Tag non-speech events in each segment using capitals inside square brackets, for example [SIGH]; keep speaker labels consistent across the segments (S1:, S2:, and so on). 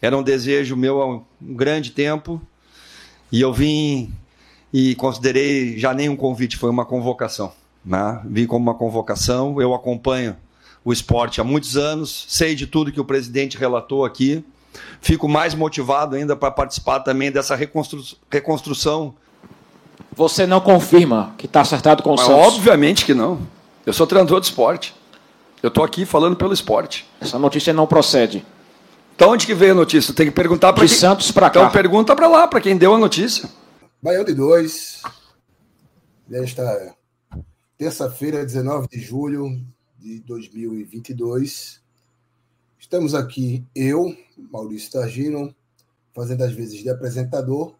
S1: Era um desejo meu há um grande tempo e eu vim e considerei já nem um convite, foi uma convocação. Né? Vim como uma convocação, eu acompanho o esporte há muitos anos, sei de tudo que o presidente relatou aqui, fico mais motivado ainda para participar também dessa reconstru reconstrução.
S2: Você não confirma que está acertado com o
S1: Mas
S2: Santos?
S1: obviamente que não. Eu sou treinador de esporte. Eu estou aqui falando pelo esporte.
S2: Essa notícia não procede.
S1: Então onde que veio a notícia? Tem que perguntar para
S2: De
S1: quem...
S2: Santos para cá.
S1: Então pergunta para lá, para quem deu a notícia.
S3: Baião de 2, nesta terça-feira, 19 de julho de 2022. Estamos aqui, eu, Maurício Targino, fazendo as vezes de apresentador,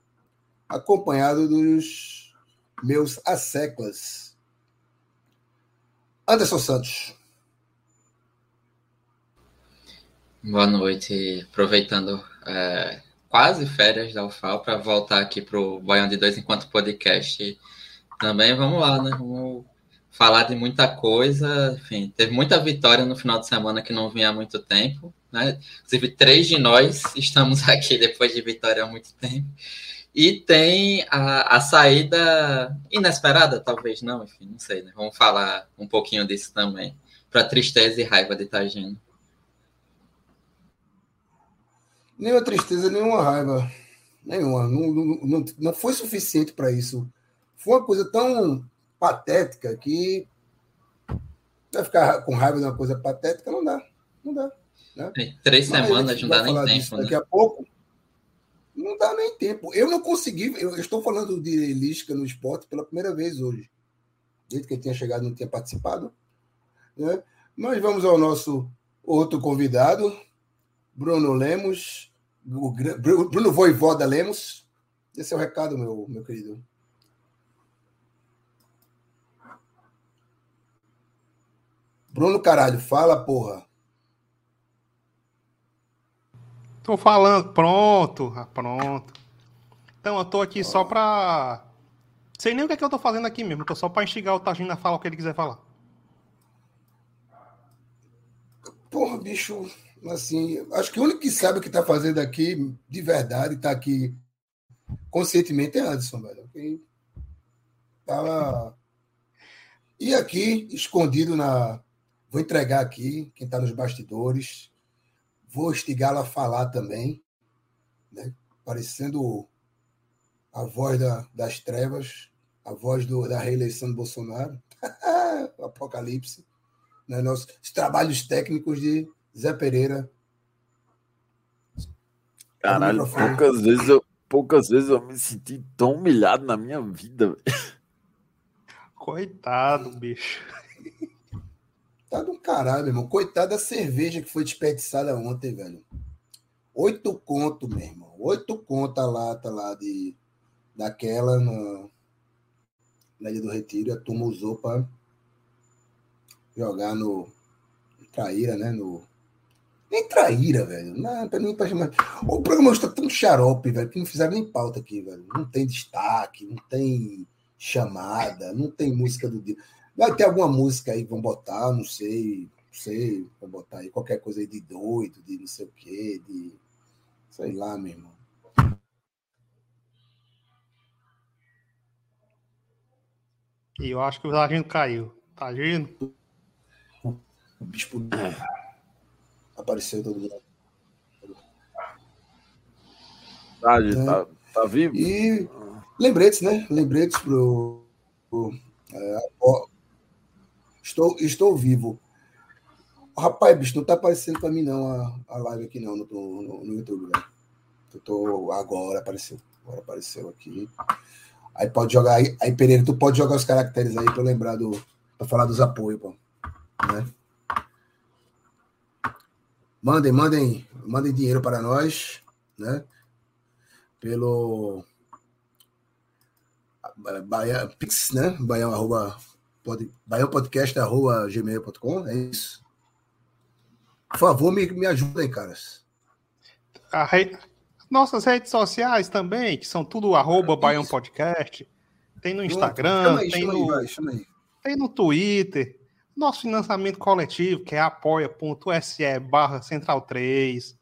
S3: acompanhado dos meus asseclas. Anderson Santos.
S4: Boa noite. Aproveitando é, quase férias da UFAL para voltar aqui para o Baião de Dois enquanto podcast. Também vamos lá, né? Vamos falar de muita coisa. Enfim, teve muita vitória no final de semana que não vinha há muito tempo. Né? Inclusive, três de nós estamos [LAUGHS] aqui depois de vitória há muito tempo. E tem a, a saída inesperada, talvez não, enfim, não sei, né? Vamos falar um pouquinho disso também. Para tristeza e raiva de Tagino.
S3: Nenhuma tristeza, nenhuma raiva. Nenhuma. Não, não, não, foi suficiente para isso. Foi uma coisa tão patética que vai ficar com raiva de uma coisa patética, não dá. Não dá. Né?
S4: Tem Três
S3: Mas
S4: semanas não dá nem tempo, né?
S3: Daqui a pouco. Não dá nem tempo. Eu não consegui. Eu estou falando de Lisca no esporte pela primeira vez hoje. Desde que ele tinha chegado, não tinha participado. Né? Mas vamos ao nosso outro convidado, Bruno Lemos. O Bruno Voivoda Lemos. Esse é o recado, meu, meu querido. Bruno, caralho, fala, porra.
S5: Tô falando, pronto, ah, pronto. Então, eu tô aqui só pra. Sei nem o que é que eu tô fazendo aqui mesmo, tô só pra instigar o Tagino a falar o que ele quiser falar.
S3: Porra, bicho, assim, acho que o único que sabe o que tá fazendo aqui, de verdade, tá aqui conscientemente é Anderson, velho. Tava. E aqui, escondido na. Vou entregar aqui, quem tá nos bastidores. Vou instigá-lo a falar também, né? Parecendo a voz da- das trevas, a voz do- da reeleição do Bolsonaro. [LAUGHS] o Apocalipse né, nossos os trabalhos técnicos de Zé Pereira.
S6: Caralho, poucas vezes, eu, poucas vezes eu me senti tão humilhado na minha vida. velho.
S5: Coitado, bicho.
S3: Tá do caralho, meu irmão. Coitado da cerveja que foi desperdiçada ontem, velho. Oito conto, meu irmão. Oito conto a lata lá de, daquela na, na Ilha do Retiro. A turma usou pra jogar no Traíra, né? No, nem Traíra, velho. Não, pra mim, pra chamar... O programa está tão xarope, velho, que não fizeram nem pauta aqui, velho. Não tem destaque, não tem chamada, não tem música do dia. Vai ter alguma música aí que vão botar, não sei, não sei, vão botar aí qualquer coisa aí de doido, de não sei o quê, de sei lá, meu irmão.
S5: E eu acho que o Tagino caiu. Tagino?
S3: O bispo apareceu todo mundo.
S6: Tá, gente,
S3: É.
S6: tá, tá vivo?
S3: E lembretes, né? Lembretes pro. pro é, ó, estou, estou vivo. Rapaz, bicho, não tá aparecendo pra mim, não, a, a live aqui, não, no, no, no YouTube, velho. Eu tô. Agora apareceu. Agora apareceu aqui. Aí pode jogar aí. Aí, Pereira, tu pode jogar os caracteres aí pra eu lembrar do. pra falar dos apoios, pô. Né? Mandem, mandem, mandem dinheiro para nós, né? Pelo Bahia, Pix, né? Baião, arroba, pod, baiãopodcast, arroba gmail.com, é isso? Por favor, me, me ajudem, caras.
S5: Re... Nossas redes sociais também, que são tudo arroba Baião Podcast. Tem no Instagram, aí, tem, no, aí, tem no Twitter. Nosso financiamento coletivo, que é apoia.se barra central 3.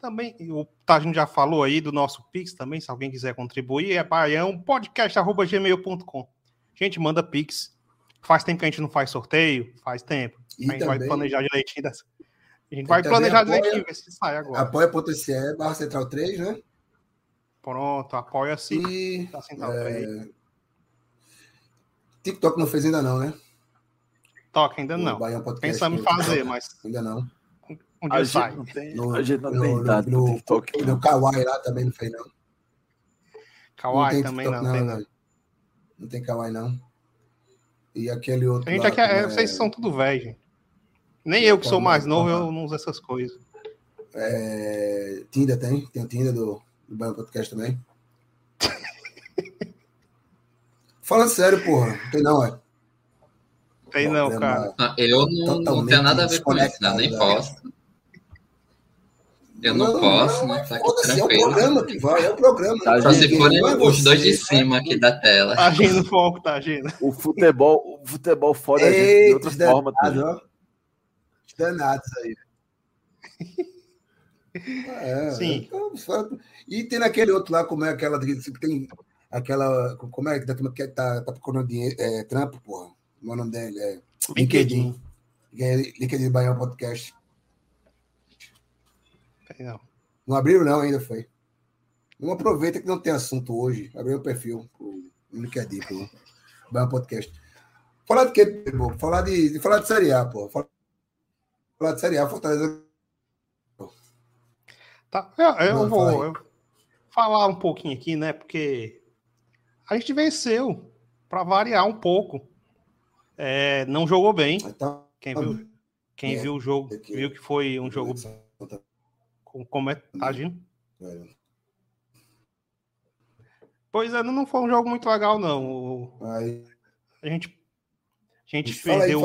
S5: Também, o Tagino já falou aí do nosso Pix também, se alguém quiser contribuir, é baião podcast.gmail.com. Gente, manda Pix. Faz tempo que a gente não faz sorteio, faz tempo. E a gente também... vai planejar direitinho dessa. A gente vai planejar apoia, direitinho, ver se sai agora.
S3: Apoia.se barra central 3, né?
S5: Pronto, apoia-se.
S3: E... Da central é... 3. TikTok não fez ainda não, né?
S5: TikTok ainda não. Pensamos em fazer, mas.
S3: Ainda não.
S5: Um dia a sai.
S6: Gente não tem, no, a gente não no, tem dado no, no TikTok.
S3: No Kawaii lá também não fez, não.
S5: Kawaii também TikTok, não, não,
S3: não. Não tem Kawaii, não. E aquele outro.
S5: A gente lá, aqui, é, é... vocês são tudo velho, gente. Nem eu que sou mais novo, eu não uso essas coisas.
S3: É... Tinder tem? Tem o Tinder do, do Banco Podcast também. [LAUGHS] Falando sério, porra. Tem não, é?
S5: Tem não, cara.
S4: eu não, não tenho nada a ver com isso, não, nem né? posso. Eu não, não posso, não, né? Tá aqui
S3: tranquilo. É o programa que vai, é o programa.
S4: Tá Só se forem os dois de cima aqui da tela.
S5: Tá agindo o foco, tá agindo.
S6: O futebol, o futebol fora a gente de outra forma. Danado,
S3: Danados aí. [LAUGHS]
S5: É, Sim.
S3: É, e tem naquele outro lá, como é aquela que tem aquela. Como é que tá, tá, tá procurando dinheiro, é, trampo, porra? Como é o nome dele? É, LinkedIn. LinkedIn, LinkedIn Baião Podcast.
S5: Não.
S3: não abriram, não, ainda foi. Não aproveita que não tem assunto hoje. Abriu o perfil pro LinkedIn, pro Baião Podcast. Falar de quê, pô? Falar de, de, falar de Série A, pô. Falar, falar de Série A, Fortaleza.
S5: Tá, eu, eu vou eu falar um pouquinho aqui, né? Porque a gente venceu para variar um pouco. É, não jogou bem. Então, quem viu, quem é, viu o jogo viu que foi um jogo como é tá agindo? Pois é, não foi um jogo muito legal não. A gente a gente perdeu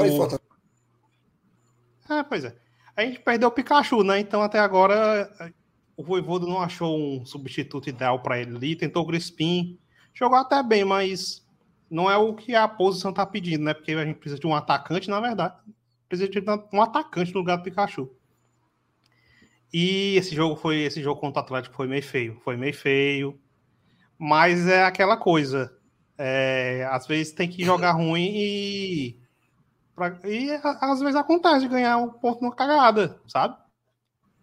S5: É, pois é. A gente perdeu o Pikachu, né? Então até agora o Voivodo não achou um substituto ideal para ele ali, tentou o Crispim, jogou até bem, mas não é o que a posição tá pedindo, né? Porque a gente precisa de um atacante, na verdade. Precisa de um atacante no lugar do Pikachu. E esse jogo foi esse jogo contra o Atlético foi meio feio, foi meio feio. Mas é aquela coisa. É, às vezes tem que jogar ruim e pra, e às vezes acontece de ganhar um ponto numa cagada, sabe?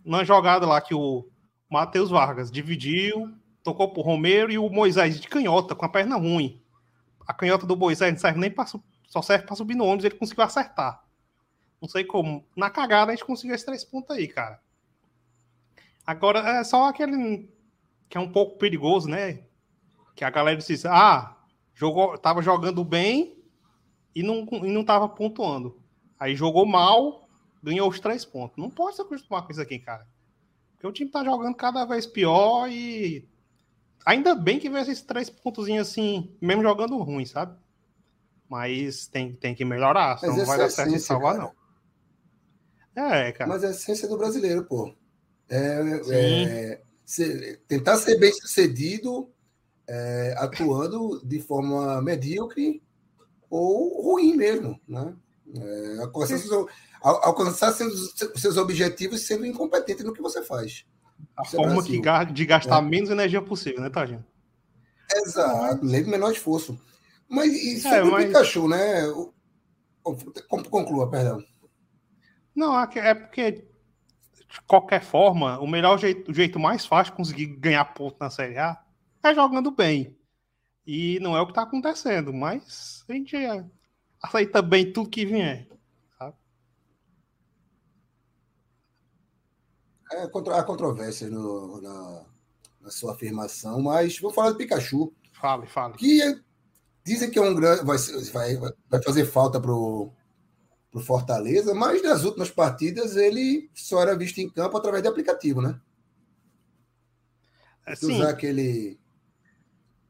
S5: Numa jogada lá que o Matheus Vargas dividiu, tocou pro Romero e o Moisés de canhota com a perna ruim a canhota do Moisés não serve nem para só serve para subir no ônibus, ele conseguiu acertar. Não sei como. Na cagada a gente conseguiu esses três pontos aí, cara. Agora é só aquele que é um pouco perigoso, né? Que a galera diz, ah, jogou, tava jogando bem e não, e não tava pontuando. Aí jogou mal, ganhou os três pontos. Não pode se acostumar com isso aqui, cara. Porque o time tá jogando cada vez pior e Ainda bem que veio esses três pontos assim, mesmo jogando ruim, sabe? Mas tem, tem que melhorar, senão não vai dar é certo essência, salvar, cara. não. É, cara.
S3: Mas é a essência do brasileiro, pô. É, é ser, tentar ser bem sucedido é, atuando de forma medíocre ou ruim mesmo, né? É, alcançar, seus, alcançar seus, seus objetivos sendo incompetente no que você faz.
S5: A Isso é forma que, de gastar é. menos energia possível, né, Tadinho?
S3: Exato, do menor esforço. Mas e sobre é, mas... o Pikachu, né? Conclua, perdão.
S5: Não, é, é porque, de qualquer forma, o melhor jeito, o jeito mais fácil de conseguir ganhar ponto na Série A é jogando bem. E não é o que está acontecendo, mas a gente aceita bem tudo que vier.
S3: É, há controvérsia no, na, na, sua afirmação, mas vou falar do Pikachu.
S5: Fale, fale.
S3: Que é, dizem que é um grande. Vai, vai, vai fazer falta pro, para o Fortaleza, mas nas últimas partidas ele só era visto em campo através de aplicativo, né? É, usar aquele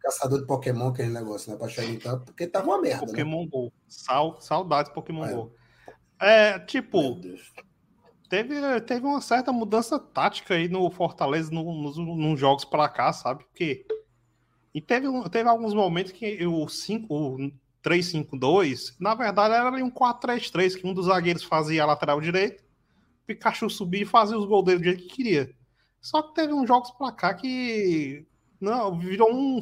S3: caçador de Pokémon, aquele negócio, né? Pra chegar em campo, porque tava uma merda.
S5: Né? Pokémon né? Go. Sal, saudades Pokémon é. Go. É, tipo, teve, teve uma certa mudança tática aí no Fortaleza no, nos, nos jogos para cá, sabe? Porque. E teve, teve alguns momentos que o 5, o 3-5-2, na verdade era um 4-3-3, que um dos zagueiros fazia a lateral direito, o Pikachu subia e fazia os gols dele do jeito que queria. Só que teve uns jogos pra cá que. Não, virou um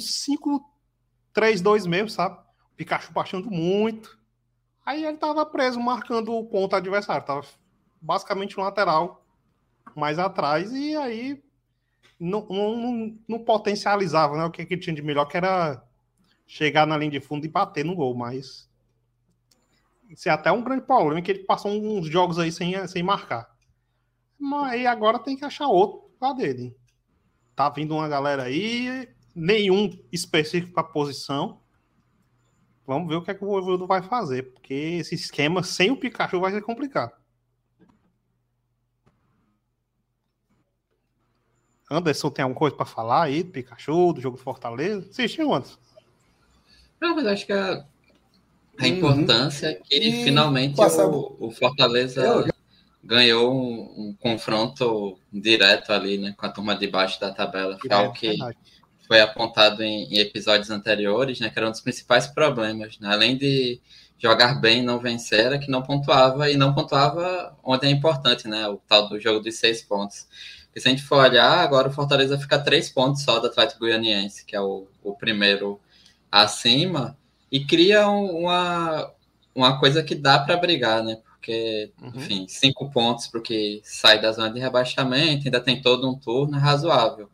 S5: 5-3-2 mesmo, sabe? O Pikachu baixando muito. Aí ele tava preso, marcando o ponto adversário. Tava basicamente um lateral mais atrás. E aí não, não, não potencializava né? o que, que tinha de melhor, que era chegar na linha de fundo e bater no gol. Mas. Isso é até um grande problema, que ele passou uns jogos aí sem, sem marcar. Mas agora tem que achar outro dele. Tá vindo uma galera aí, nenhum específico para posição. Vamos ver o que é que o Voivodo vai fazer, porque esse esquema sem o Pikachu vai ser complicado. Anderson tem alguma coisa para falar aí do Pikachu, do jogo do Fortaleza? Assistiu antes?
S4: Não, mas acho que a, a importância é que e finalmente o, o, Fortaleza ganhou um, um, confronto direto ali, né, com a turma de baixo da tabela. Foi algo que foi apontado em, em, episódios anteriores, né, que era um dos principais problemas. Né? Além de jogar bem e não vencer, era que não pontuava e não pontuava onde é importante, né, o tal do jogo dos seis pontos. Porque se a gente for olhar, agora o Fortaleza fica três pontos só do Atlético Goianiense, que é o, o primeiro acima, e cria uma, uma coisa que dá para brigar, né? porque, uhum. enfim, cinco pontos para o que sai da zona de rebaixamento, ainda tem todo um turno é razoável.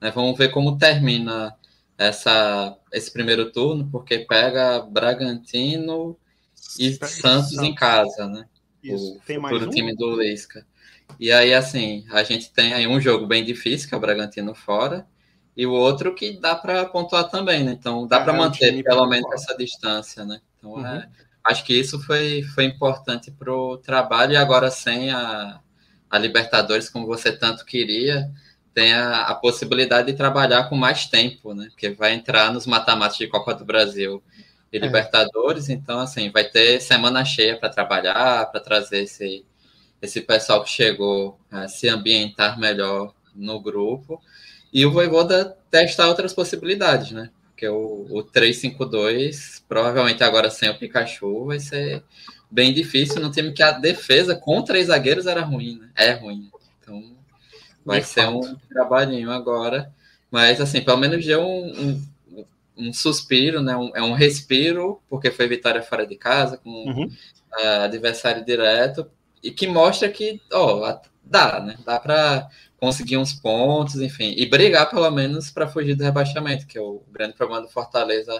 S4: Né? Vamos ver como termina essa, esse primeiro turno, porque pega Bragantino e Santos em casa, né?
S5: Isso. O tem
S4: mais um? time do Lisca. E aí, assim, a gente tem aí um jogo bem difícil, que é o Bragantino fora, e o outro que dá para pontuar também, né? Então dá é, para manter pelo menos essa distância, né? Então uhum. é acho que isso foi, foi importante para o trabalho e agora sem a, a Libertadores, como você tanto queria, tem a, a, possibilidade de trabalhar com mais tempo, né? Porque vai entrar nos mata-matas de Copa do Brasil e é. Libertadores, então assim, vai ter semana cheia para trabalhar, para trazer esse, esse pessoal que chegou a se ambientar melhor no grupo. E o Voivoda testar outras possibilidades, né? porque o, o 352, provavelmente agora sem o Pikachu, vai ser bem difícil num time que a defesa com três zagueiros era ruim, né? É ruim. Então vai De ser fato. um trabalhinho agora. Mas assim, pelo menos deu um, um, um suspiro, né? Um, é um respiro, porque foi vitória fora de casa, com uhum. uh, adversário direto, e que mostra que, ó, dá, né? Dá para conseguir uns pontos, enfim, e brigar pelo menos para fugir do rebaixamento, que é o grande problema do Fortaleza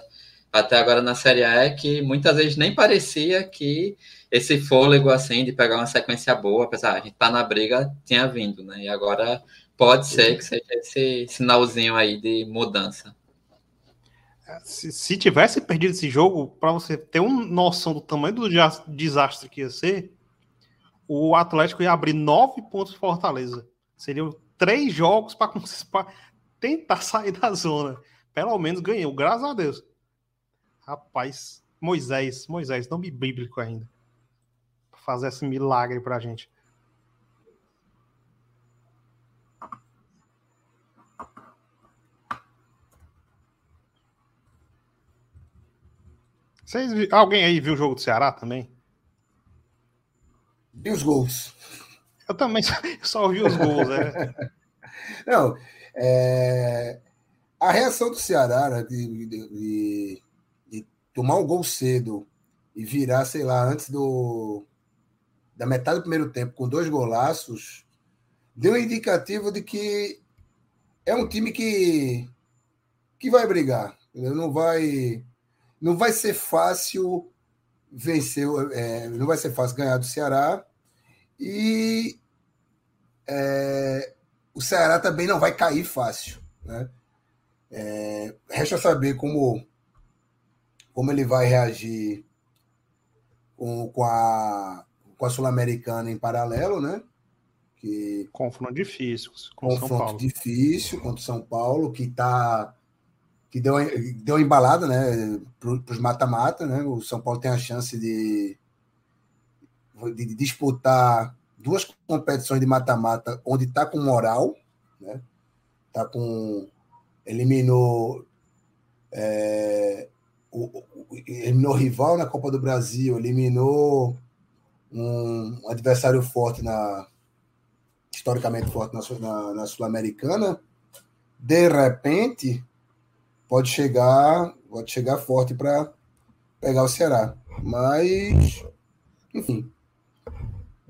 S4: até agora na Série A é que muitas vezes nem parecia que esse fôlego assim de pegar uma sequência boa, apesar de a gente estar tá na briga, tinha vindo, né? E agora pode ser que seja esse sinalzinho aí de mudança.
S5: É, se, se tivesse perdido esse jogo, para você ter uma noção do tamanho do desastre que ia ser, o Atlético ia abrir nove pontos Fortaleza. Seriam três jogos para tentar sair da zona. Pelo menos ganhou, graças a Deus. Rapaz, Moisés, Moisés, nome bíblico ainda. Fazer esse milagre pra gente. Vocês, alguém aí viu o jogo do Ceará também?
S3: Vi os gols.
S5: Eu também só, só ouvi os gols, né? [LAUGHS]
S3: Não, é... a reação do Ceará né, de, de, de, de, tomar um gol cedo e virar, sei lá, antes do da metade do primeiro tempo com dois golaços, deu um indicativo de que é um time que que vai brigar, entendeu? não vai não vai ser fácil vencer, é, não vai ser fácil ganhar do Ceará e é, o Ceará também não vai cair fácil. Né? É, resta saber como, como ele vai reagir com, com, a, com a Sul-Americana em paralelo, né?
S5: Que confronto difícil,
S3: confronto difícil contra o São Paulo, que tá que deu deu embalada, né, para os mata-mata, né? O São Paulo tem a chance de, de, disputar duas competições de mata-mata onde está com moral, né? Tá com eliminou é, o, o, eliminou rival na Copa do Brasil, eliminou um, um adversário forte na historicamente forte na, na, na Sul-Americana, de repente pode chegar pode chegar forte para pegar o Ceará. Mas, enfim,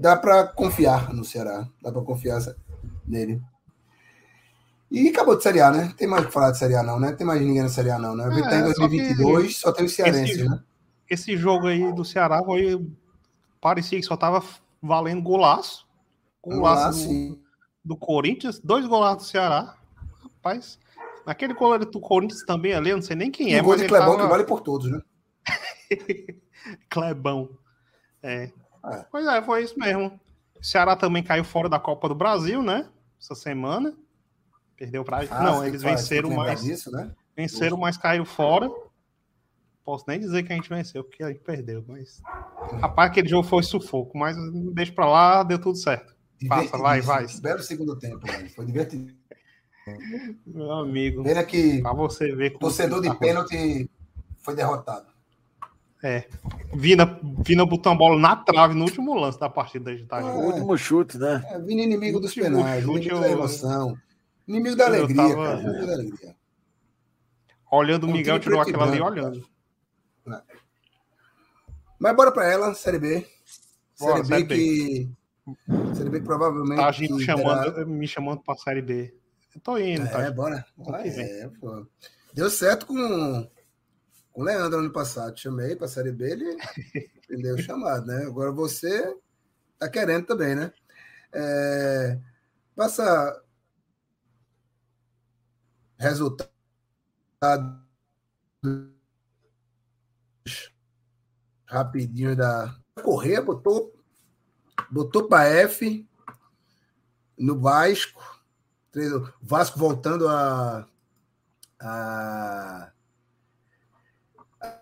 S3: dá para confiar no Ceará, dá para confiar nele. E acabou de Série A, né? Tem mais o que falar de Série A, não, né? Tem mais ninguém na Série A, não, né? É, tá em 2022, só, só tem o Cearense,
S5: esse,
S3: né?
S5: Esse jogo aí do Ceará foi. Parecia que só tava valendo golaço. Golaço do, do, Corinthians, dois golaços do Ceará. Rapaz, aquele goleiro do Corinthians também ali, eu não sei nem quem é.
S3: O gol de Clebão tava... que vale por todos, né? [LAUGHS]
S5: Clebão. É. é. Pois é, foi isso mesmo. O Ceará também caiu fora da Copa do Brasil, né? Essa semana. Perdeu para. Ah, não, eles venceram mais. Disso, né? Venceram, mas caiu fora. Posso nem dizer que a gente venceu, porque a gente perdeu, mas. Rapaz, aquele jogo foi sufoco, mas deixa para lá, deu tudo certo. Passa, vai, vai.
S3: Belo segundo tempo, foi divertido.
S5: Meu amigo.
S3: Pena que.
S5: Pra você ver.
S3: Torcedor de tá pênalti foi derrotado.
S5: É. Vina, Vina botou a bola na trave no último lance da partida de
S6: tarde. É, o último chute, né?
S3: É, Vina inimigo dos penais, chute, inimigo eu... da emoção. Inimigo da alegria, tava... cara. Inimigo da alegria.
S5: Olhando o Miguel tirou aquela ali olhando. É.
S3: Mas bora para ela, Série B. Bora, série, B que. Série B provavelmente.
S5: Tá a gente chamando, terá... me chamando para Série B. Eu tô indo, tá?
S3: É, bora. é, pô. Deu certo com, com o Leandro ano passado. Chamei para Série B, ele, [LAUGHS] ele deu chamado, né? Agora você tá querendo também, né? É, passa resultado rapidinho da Correia botou botou para F no Vasco Vasco voltando a, a,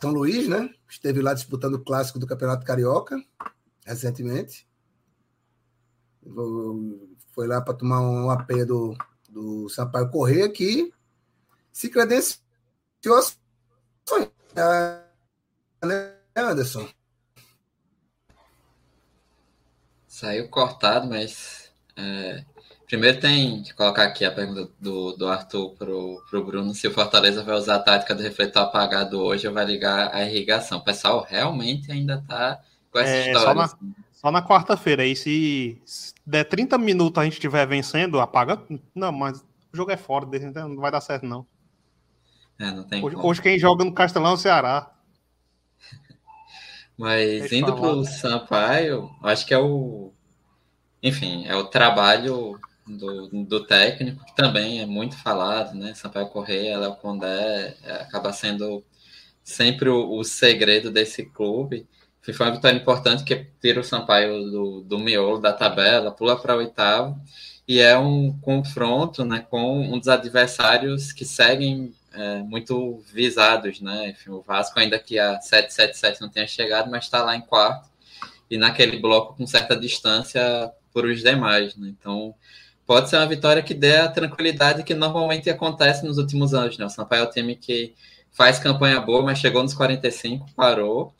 S3: São Luís, né? Esteve lá disputando o clássico do Campeonato Carioca recentemente. Foi lá para tomar um AP do, do Sampaio Correia que se credenciou a né, Anderson?
S4: Saiu cortado, mas é, primeiro tem que colocar aqui a pergunta do, do Arthur pro, pro Bruno se o Fortaleza vai usar a tática do refletor apagado hoje ou vai ligar a irrigação. O pessoal realmente ainda tá com essa é, história.
S5: Só na, assim. na quarta-feira. Aí se, se der 30 minutos a gente estiver vencendo, apaga. Não, mas o jogo é fora, não vai dar certo, não.
S4: É, não tem
S5: hoje, hoje, quem joga no Castelão é o Ceará.
S4: Mas indo para o Sampaio, acho que é o. Enfim, é o trabalho do, do técnico, que também é muito falado, né? Sampaio Correia, Léo Condé, é, acaba sendo sempre o, o, segredo desse clube. Foi uma vitória importante que tira o Sampaio do, do miolo da tabela, pula para o oitavo, e é um confronto né, com um dos adversários que seguem é, muito visados, né? Enfim, o Vasco, ainda que a 777 não tenha chegado, mas está lá em quarto e naquele bloco com certa distância por os demais, né? Então, pode ser uma vitória que dê a tranquilidade que normalmente acontece nos últimos anos, né? O Sampaio é o time que faz campanha boa, mas chegou nos 45, parou.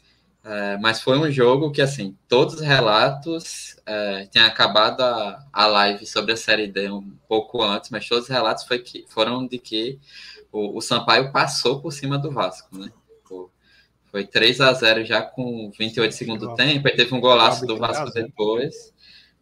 S4: É, mas foi um jogo que, assim, todos os relatos, é, tinha acabado a, a live sobre a Série D um pouco antes, mas todos os relatos foi que, foram de que o, o Sampaio passou por cima do Vasco, né? Foi 3 a 0 já com 28 segundo tempo, aí teve um golaço do Vasco depois,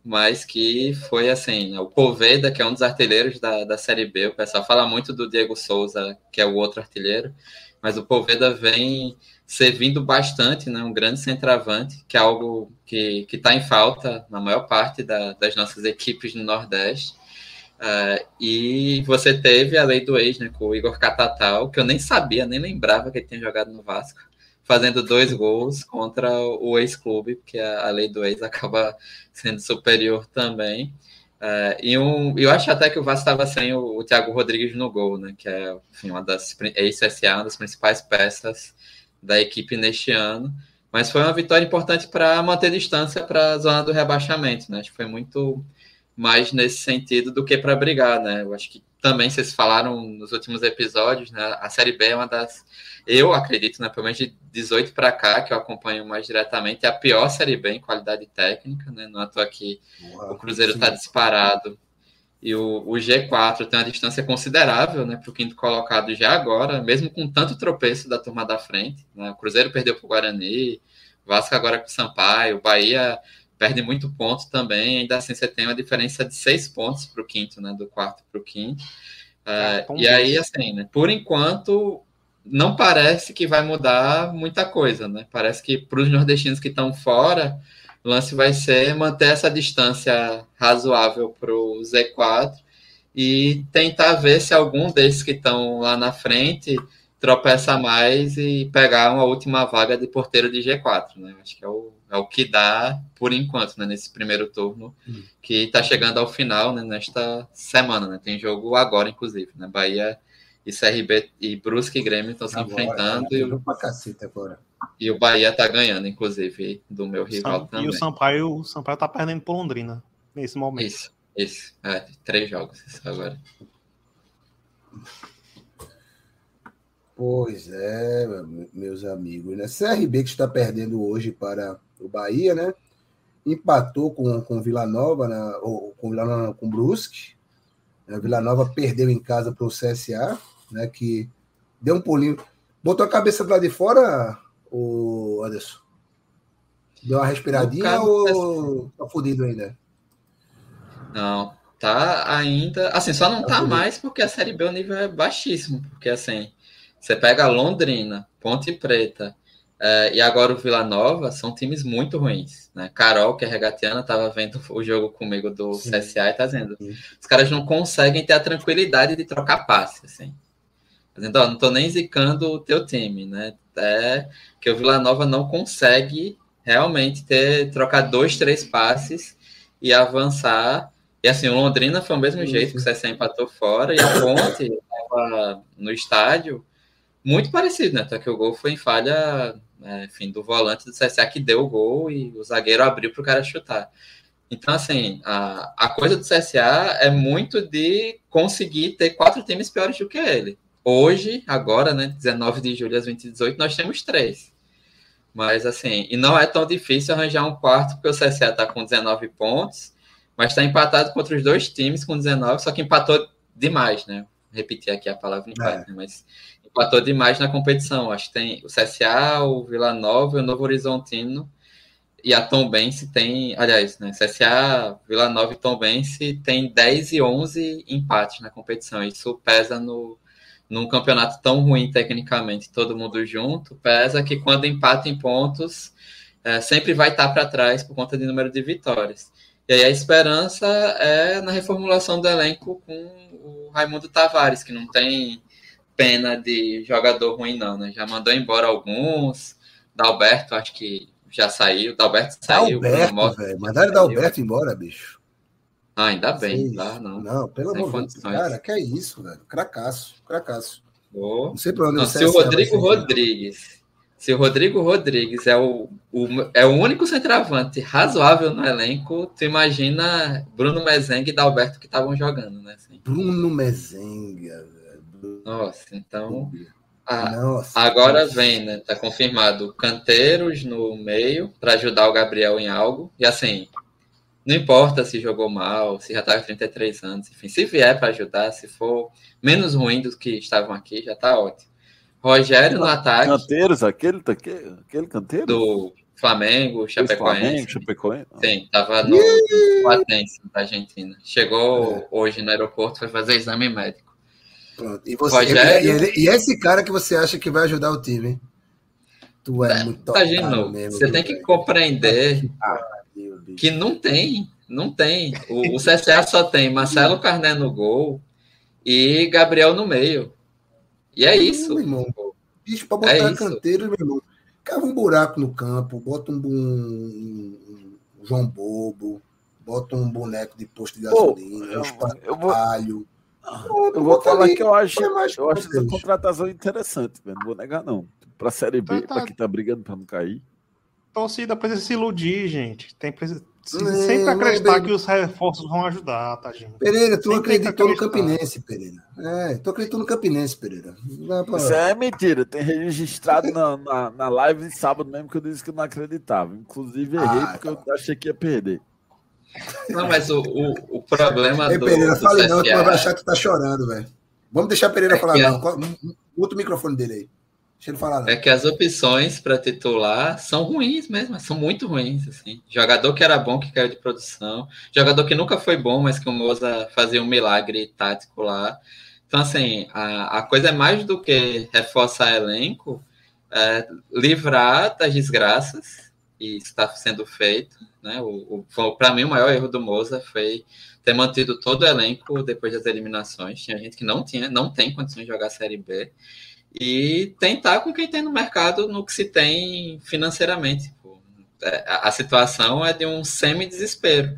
S4: mas que foi assim, o Poveda, que é um dos artilheiros da, da Série B, o pessoal fala muito do Diego Souza, que é o outro artilheiro, mas o Poveda vem servindo bastante, né? um grande centroavante, que é algo que está em falta na maior parte da, das nossas equipes no Nordeste. Uh, e você teve a lei do ex, né, com o Igor Catatal, que eu nem sabia, nem lembrava que ele tinha jogado no Vasco. Fazendo dois gols contra o ex-clube, porque a, lei do ex acaba sendo superior também. Uh, e um, eu acho até que o Vasco estava sem o, o Thiago Rodrigues no gol, né? Que é enfim, uma das ex-SA, uma das principais peças da equipe neste ano. Mas foi uma vitória importante para manter distância para a zona do rebaixamento, né? Acho que foi muito mais nesse sentido do que para brigar, né? Eu acho que também vocês falaram nos últimos episódios, né? A Série B é uma das, eu acredito, né? Pelo menos de 18 para cá, que eu acompanho mais diretamente, é a pior Série B em qualidade técnica, né? Não é toa que Uau, o Cruzeiro está disparado e o, o, G4 tem uma distância considerável, né? Para o quinto colocado já agora, mesmo com tanto tropeço da turma da frente, né? O Cruzeiro perdeu para o Guarani, Vasco agora com o Sampaio, o Bahia perde muito ponto também, ainda assim você tem uma diferença de seis pontos para o quinto, né? Do quarto para o quinto. Uh, e aí, assim, né, por enquanto, não parece que vai mudar muita coisa, né? Parece que para os nordestinos que estão fora, o lance vai ser manter essa distância razoável para o Z4 e tentar ver se algum desses que estão lá na frente tropeça mais e pegar uma última vaga de porteiro de G4, né? Acho que é o é o que dá por enquanto, né, nesse primeiro turno, hum. que está chegando ao final, né, nesta semana, né, tem jogo agora, inclusive, né, Bahia e CRB e Brusque e Grêmio estão se enfrentando. e, o,
S3: agora.
S4: e o Bahia está ganhando, inclusive, do meu rival
S5: Sam,
S4: também.
S5: E o Sampaio, o Sampaio tá perdendo por Londrina, nesse momento.
S4: Isso, isso, é, três jogos isso agora.
S3: Pois é, meus amigos, né? CRB que está perdendo hoje para o Bahia, né? Empatou com, com Vila Nova, né? ou com Vila Nova, com Brusque. A Vila Nova perdeu em casa para o CSA, né? Que deu um pulinho. Botou a cabeça lá de fora, o Anderson? Deu uma respiradinha ou tá fudido ainda?
S4: Não, tá ainda. Assim, só não tá, tá mais porque a Série B o nível é baixíssimo. Porque assim, você pega Londrina, Ponte Preta, é, e agora o Vila Nova são times muito ruins. Né? Carol, que é regatiana, estava vendo o jogo comigo do Sim. CSA e tá dizendo: Sim. os caras não conseguem ter a tranquilidade de trocar passe. Assim. Tá dizendo, ó, não tô nem zicando o teu time, né? É que o Vila Nova não consegue realmente ter trocar dois, três passes e avançar. E assim, o Londrina foi o mesmo Isso. jeito que o CSA empatou fora, e a Ponte estava no estádio muito parecido, né? Até que o gol foi em falha né, enfim, do volante do CSA que deu o gol e o zagueiro abriu para o cara chutar. Então, assim, a, a coisa do CSA é muito de conseguir ter quatro times piores do que ele. Hoje, agora, né, 19 de julho às 2018, nós temos três. Mas, assim, e não é tão difícil arranjar um quarto, porque o CSA está com 19 pontos, mas está empatado contra os dois times com 19, só que empatou demais, né? Repetir aqui a palavra empate, é. né? mas empatou demais na competição. Acho que tem o CSA, o Vila Nova, o Novo Horizontino e a Tombense tem, aliás, né, CSA, Vila Nova e Tombense tem 10 e 11 empates na competição. Isso pesa no num campeonato tão ruim tecnicamente, todo mundo junto, pesa que quando empata em pontos, é, sempre vai estar para trás por conta de número de vitórias. E aí a esperança é na reformulação do elenco com o Raimundo Tavares, que não tem pena de jogador ruim, não, né? Já mandou embora alguns. Dalberto, acho que já saiu. Dalberto saiu.
S3: Dalberto, velho. Mandaram Dalberto embora, bicho.
S4: Ah, ainda bem, tá? Não,
S3: não pelo amor de Deus. Cara, que é isso, velho. Cracaço, cracaço.
S4: Oh. Não sei pra onde não, se o Rodrigo Rodrigues. Se o Rodrigo Rodrigues é o, o, é o único centroavante razoável no elenco, tu imagina Bruno Mezengue e Dalberto que estavam jogando, né? Assim.
S3: Bruno Mezengue,
S4: nossa, então. Ah, Nossa, agora Nossa. vem, né? Tá confirmado Canteiros no meio para ajudar o Gabriel em algo. E assim, não importa se jogou mal, se já tá com 33 anos, enfim, se vier para ajudar, se for menos ruim do que estavam aqui, já tá ótimo. Rogério no ataque.
S6: Canteiros, aquele, aquele, aquele canteiro?
S4: Do Flamengo, Chapecoense. Flamengo,
S6: Chapecoense.
S4: Sim, tava no Platense, da Argentina. Chegou é. hoje no aeroporto, foi fazer exame médico.
S3: Pronto. E, você, Rogério... e, e, esse cara que você acha que vai ajudar o time?
S4: Tu é, é muito tá mesmo. Você tem que compreender [LAUGHS] ah, que não tem, não tem. O, o CSA só tem Marcelo Carné no gol e Gabriel no meio. E é isso.
S3: Meu irmão. Bicho, pra botar é canteiro, meu irmão. cava um buraco no campo, bota um, um, um João Bobo, bota um boneco de posto de gasolina, Pô, um espalho.
S6: Eu vou, eu vou falar ali, que eu acho, eu acho essa contratação interessante, velho. não vou negar não. Pra Série B, tá, tá. pra quem tá brigando pra não cair.
S5: Torcida precisa se iludir, gente. Tem precisa sempre acreditar que os reforços vão ajudar, tá, gente?
S3: Pereira, tu acreditou no Campinense, Pereira. É, tu acreditou no Campinense, Pereira.
S6: Pra... Isso é mentira. Tem registrado na, na, na, live de sábado mesmo que eu disse que eu não acreditava. Inclusive, errei ah, porque tá. eu achei que ia perder.
S4: Não, mas o, o, o problema
S3: Ei, do. Pereira, do fale CSA... não, que vai achar que tá chorando, velho. Vamos deixar Pereira é falar, não. Muta o microfone dele aí. Deixa ele falar. Não.
S4: É que as opções para titular são ruins mesmo, são muito ruins. Assim. Jogador que era bom, que caiu de produção. Jogador que nunca foi bom, mas que o Moza fazia um milagre tático lá. Então, assim, a, a coisa é mais do que reforçar elenco, é, livrar das desgraças, e está sendo feito. Né? O, o Para mim, o maior erro do Moza foi ter mantido todo o elenco depois das eliminações. Tinha gente que não tinha, não tem condições de jogar a Série B e tentar com quem tem no mercado no que se tem financeiramente. É, a situação é de um semi-desespero.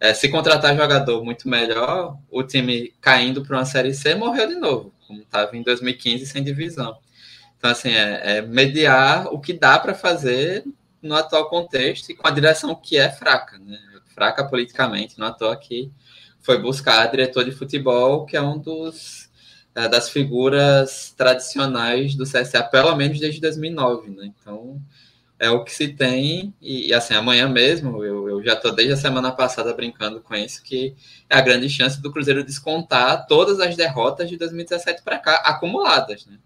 S4: É, se contratar jogador muito melhor, o time caindo para uma Série C morreu de novo, como estava em 2015 sem divisão. Então, assim, é, é mediar o que dá para fazer no atual contexto e com a direção que é fraca, né? fraca politicamente, não à toa que foi buscar diretor de futebol, que é um dos é, das figuras tradicionais do CSA, pelo menos desde 2009, né? Então, é o que se tem, e, e assim, amanhã mesmo, eu, eu já estou desde a semana passada brincando com isso, que é a grande chance do Cruzeiro descontar todas as derrotas de 2017 para cá, acumuladas, né?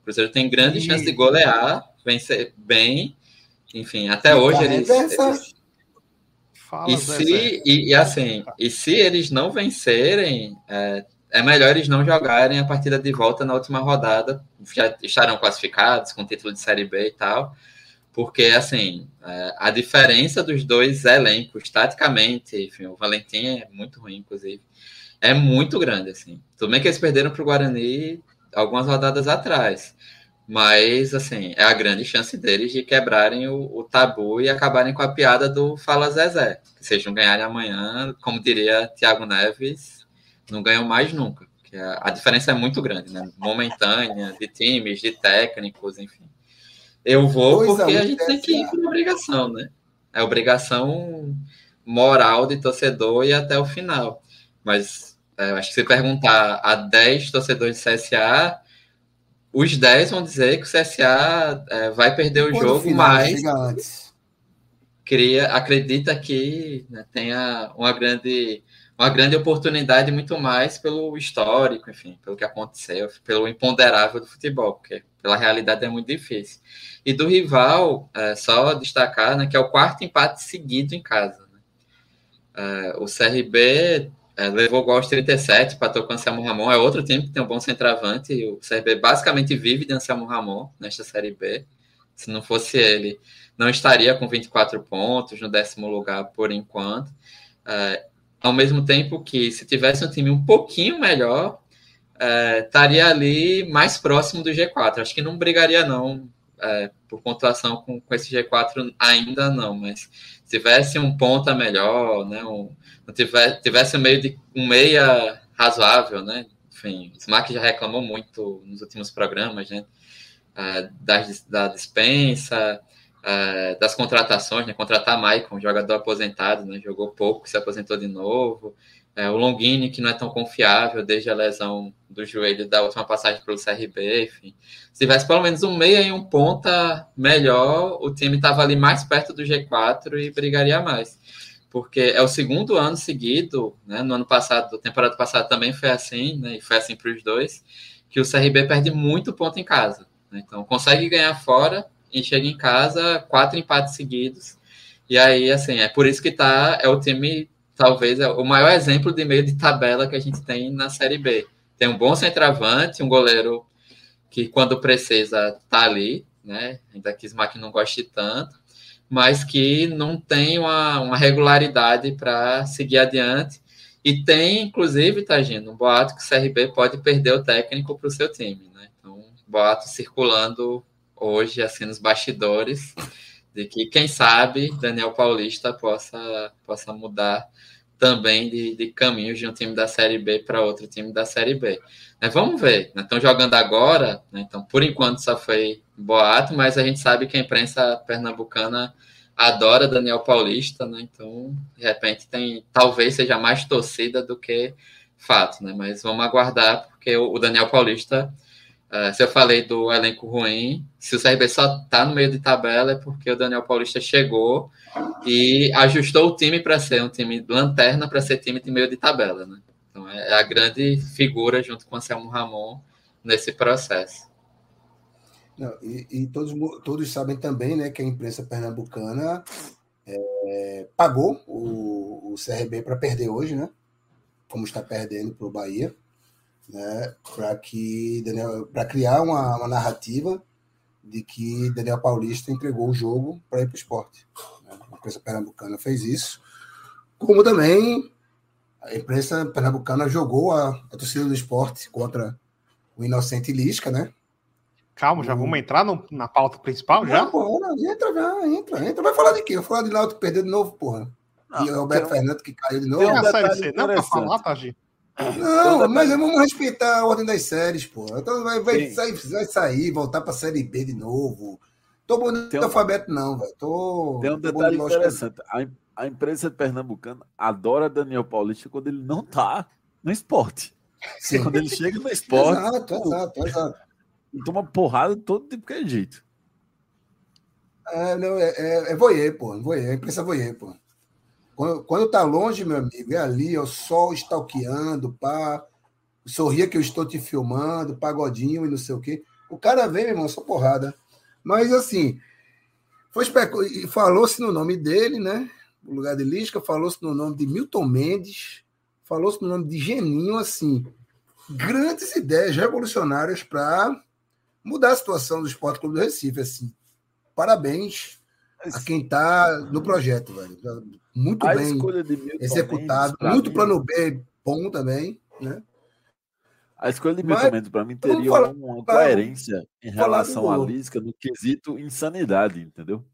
S4: O Cruzeiro tem grande e... chance de golear, vencer bem, enfim, até hoje eles... eles... e se e, e, assim, e se eles não vencerem, é, é melhor eles não jogarem a partida de volta na última rodada, já estarão classificados com título de Série B e tal, porque, assim, é, a diferença dos dois elencos, taticamente, enfim, o Valentim é muito ruim, inclusive, é muito grande, assim. Tudo bem que eles perderam para o Guarani algumas rodadas atrás, mas, assim, é a grande chance deles de quebrarem o, o tabu e acabarem com a piada do Fala Zezé. Que sejam ganharem amanhã, como diria Thiago Neves, não ganham mais nunca. Porque a, a diferença é muito grande, né? Momentânea, de times, de técnicos, enfim. Eu vou porque a gente tem que ir por obrigação, né? É obrigação moral de torcedor e até o final. Mas é, acho que se perguntar a 10 torcedores de CSA, os 10 vão dizer que o CSA é, vai perder o jogo, final, mas cria, acredita que né, tenha uma grande uma grande oportunidade muito mais pelo histórico, enfim, pelo que aconteceu, pelo imponderável do futebol, porque pela realidade é muito difícil. E do rival, é, só destacar né, que é o quarto empate seguido em casa. Né? É, o CRB é, levou gol aos 37, empatou com o Anselmo Ramon, é outro time que tem um bom centroavante, e o CRB basicamente vive de Anselmo Ramon nesta Série B. Se não fosse ele, não estaria com 24 pontos no décimo lugar por enquanto. É, ao mesmo tempo que se tivesse um time um pouquinho melhor, é, estaria ali mais próximo do G4. Acho que não brigaria não é, por pontuação com, com esse G4 ainda não, mas tivesse um ponta melhor, né, um, tivesse, tivesse um meio de um meia razoável, né? Enfim, o Smack já reclamou muito nos últimos programas, né? É, da, da dispensa, uh, das contratações, né? Contratar Maicon, jogador aposentado, né? Jogou pouco, se aposentou de novo. Uh, o Longini, que não é tão confiável desde a lesão do joelho da última passagem pelo CRB, enfim. Se tivesse pelo menos um meia e um ponta melhor, o time estava ali mais perto do G4 e brigaria mais. Porque é o segundo ano seguido, né? No ano passado, temporada passada também foi assim, né? E foi assim para os dois, que o CRB perde muito ponto em casa. Né? Então consegue ganhar fora, e chega em casa, quatro empates seguidos. E aí, assim, é por isso que tá, é o time, talvez, é o maior exemplo de meio de tabela que a gente tem na Série B. Tem um bom centroavante, um goleiro que, quando precisa, tá ali, né? Ainda que Smack não goste tanto, mas que não tem uma, uma regularidade para seguir adiante. E tem, inclusive, Tagino, um boato que o CRB pode perder o técnico para o seu time, né? Então, boato circulando hoje, assim, nos bastidores, de que, quem sabe, Daniel Paulista possa, possa mudar também de, de caminhos de um time da Série B para outro time da Série B. Né, vamos ver, estão né, jogando agora, né, então por enquanto só foi boato, mas a gente sabe que a imprensa pernambucana adora Daniel Paulista, né, então de repente tem, talvez seja mais torcida do que fato, né, mas vamos aguardar, porque o, o Daniel Paulista Uh, se eu falei do elenco ruim, se o CRB só está no meio de tabela é porque o Daniel Paulista chegou e ajustou o time para ser um time lanterna, para ser time de meio de tabela. Né? Então é a grande figura junto com o Anselmo Ramon nesse processo.
S3: Não, e, e todos, todos sabem também né, que a imprensa pernambucana é, pagou o, o CRB para perder hoje, né? Como está perdendo para o Bahia né, para que Daniel, para criar uma, uma, narrativa de que Daniel Paulista entregou o jogo para ir para o esporte. Né? A imprensa pernambucana fez isso, como também a imprensa pernambucana jogou a, a torcida do esporte contra o Inocente Lisca, né?
S5: Calma, já vamos entrar no, na pauta principal já?
S3: Não, porra, entra, já, entra, entra. Vai falar de quê? Vai falar de Náutico que perdeu de novo, porra. Não, e o Alberto Fernandes que caiu de novo. Tem
S5: a série C, não para falar, Tagi?
S3: Não, mas vamos respeitar a ordem das séries, pô. Então vai, vai, sair, vai sair, voltar pra série B de novo. Tô bonito um... alfabeto, não, velho. Tô.
S6: Tem um detalhe interessante. A, a imprensa pernambucana adora Daniel Paulista quando ele não tá no esporte. Sim. Quando ele chega no esporte.
S3: exato, exato, exato.
S6: Toma porrada todo tipo que é jeito.
S3: É, não, é, é, é voyeur, pô. Voyeur, a imprensa voyeur, pô. Quando, quando tá longe, meu amigo, é ali, o sol stalkeando, pá, sorria que eu estou te filmando, pagodinho e não sei o quê. O cara vem, meu irmão, só porrada. Mas assim, foi especu... falou-se no nome dele, né? No lugar de Lisca, falou-se no nome de Milton Mendes, falou-se no nome de Geninho, assim, grandes ideias revolucionárias para mudar a situação do Esporte Clube do Recife, assim. Parabéns a quem está no projeto, velho muito a bem executado, muito mim, plano B bom também, né?
S6: A escolha de Milton para mim teria falar, uma coerência em relação à Lisca no quesito insanidade, entendeu?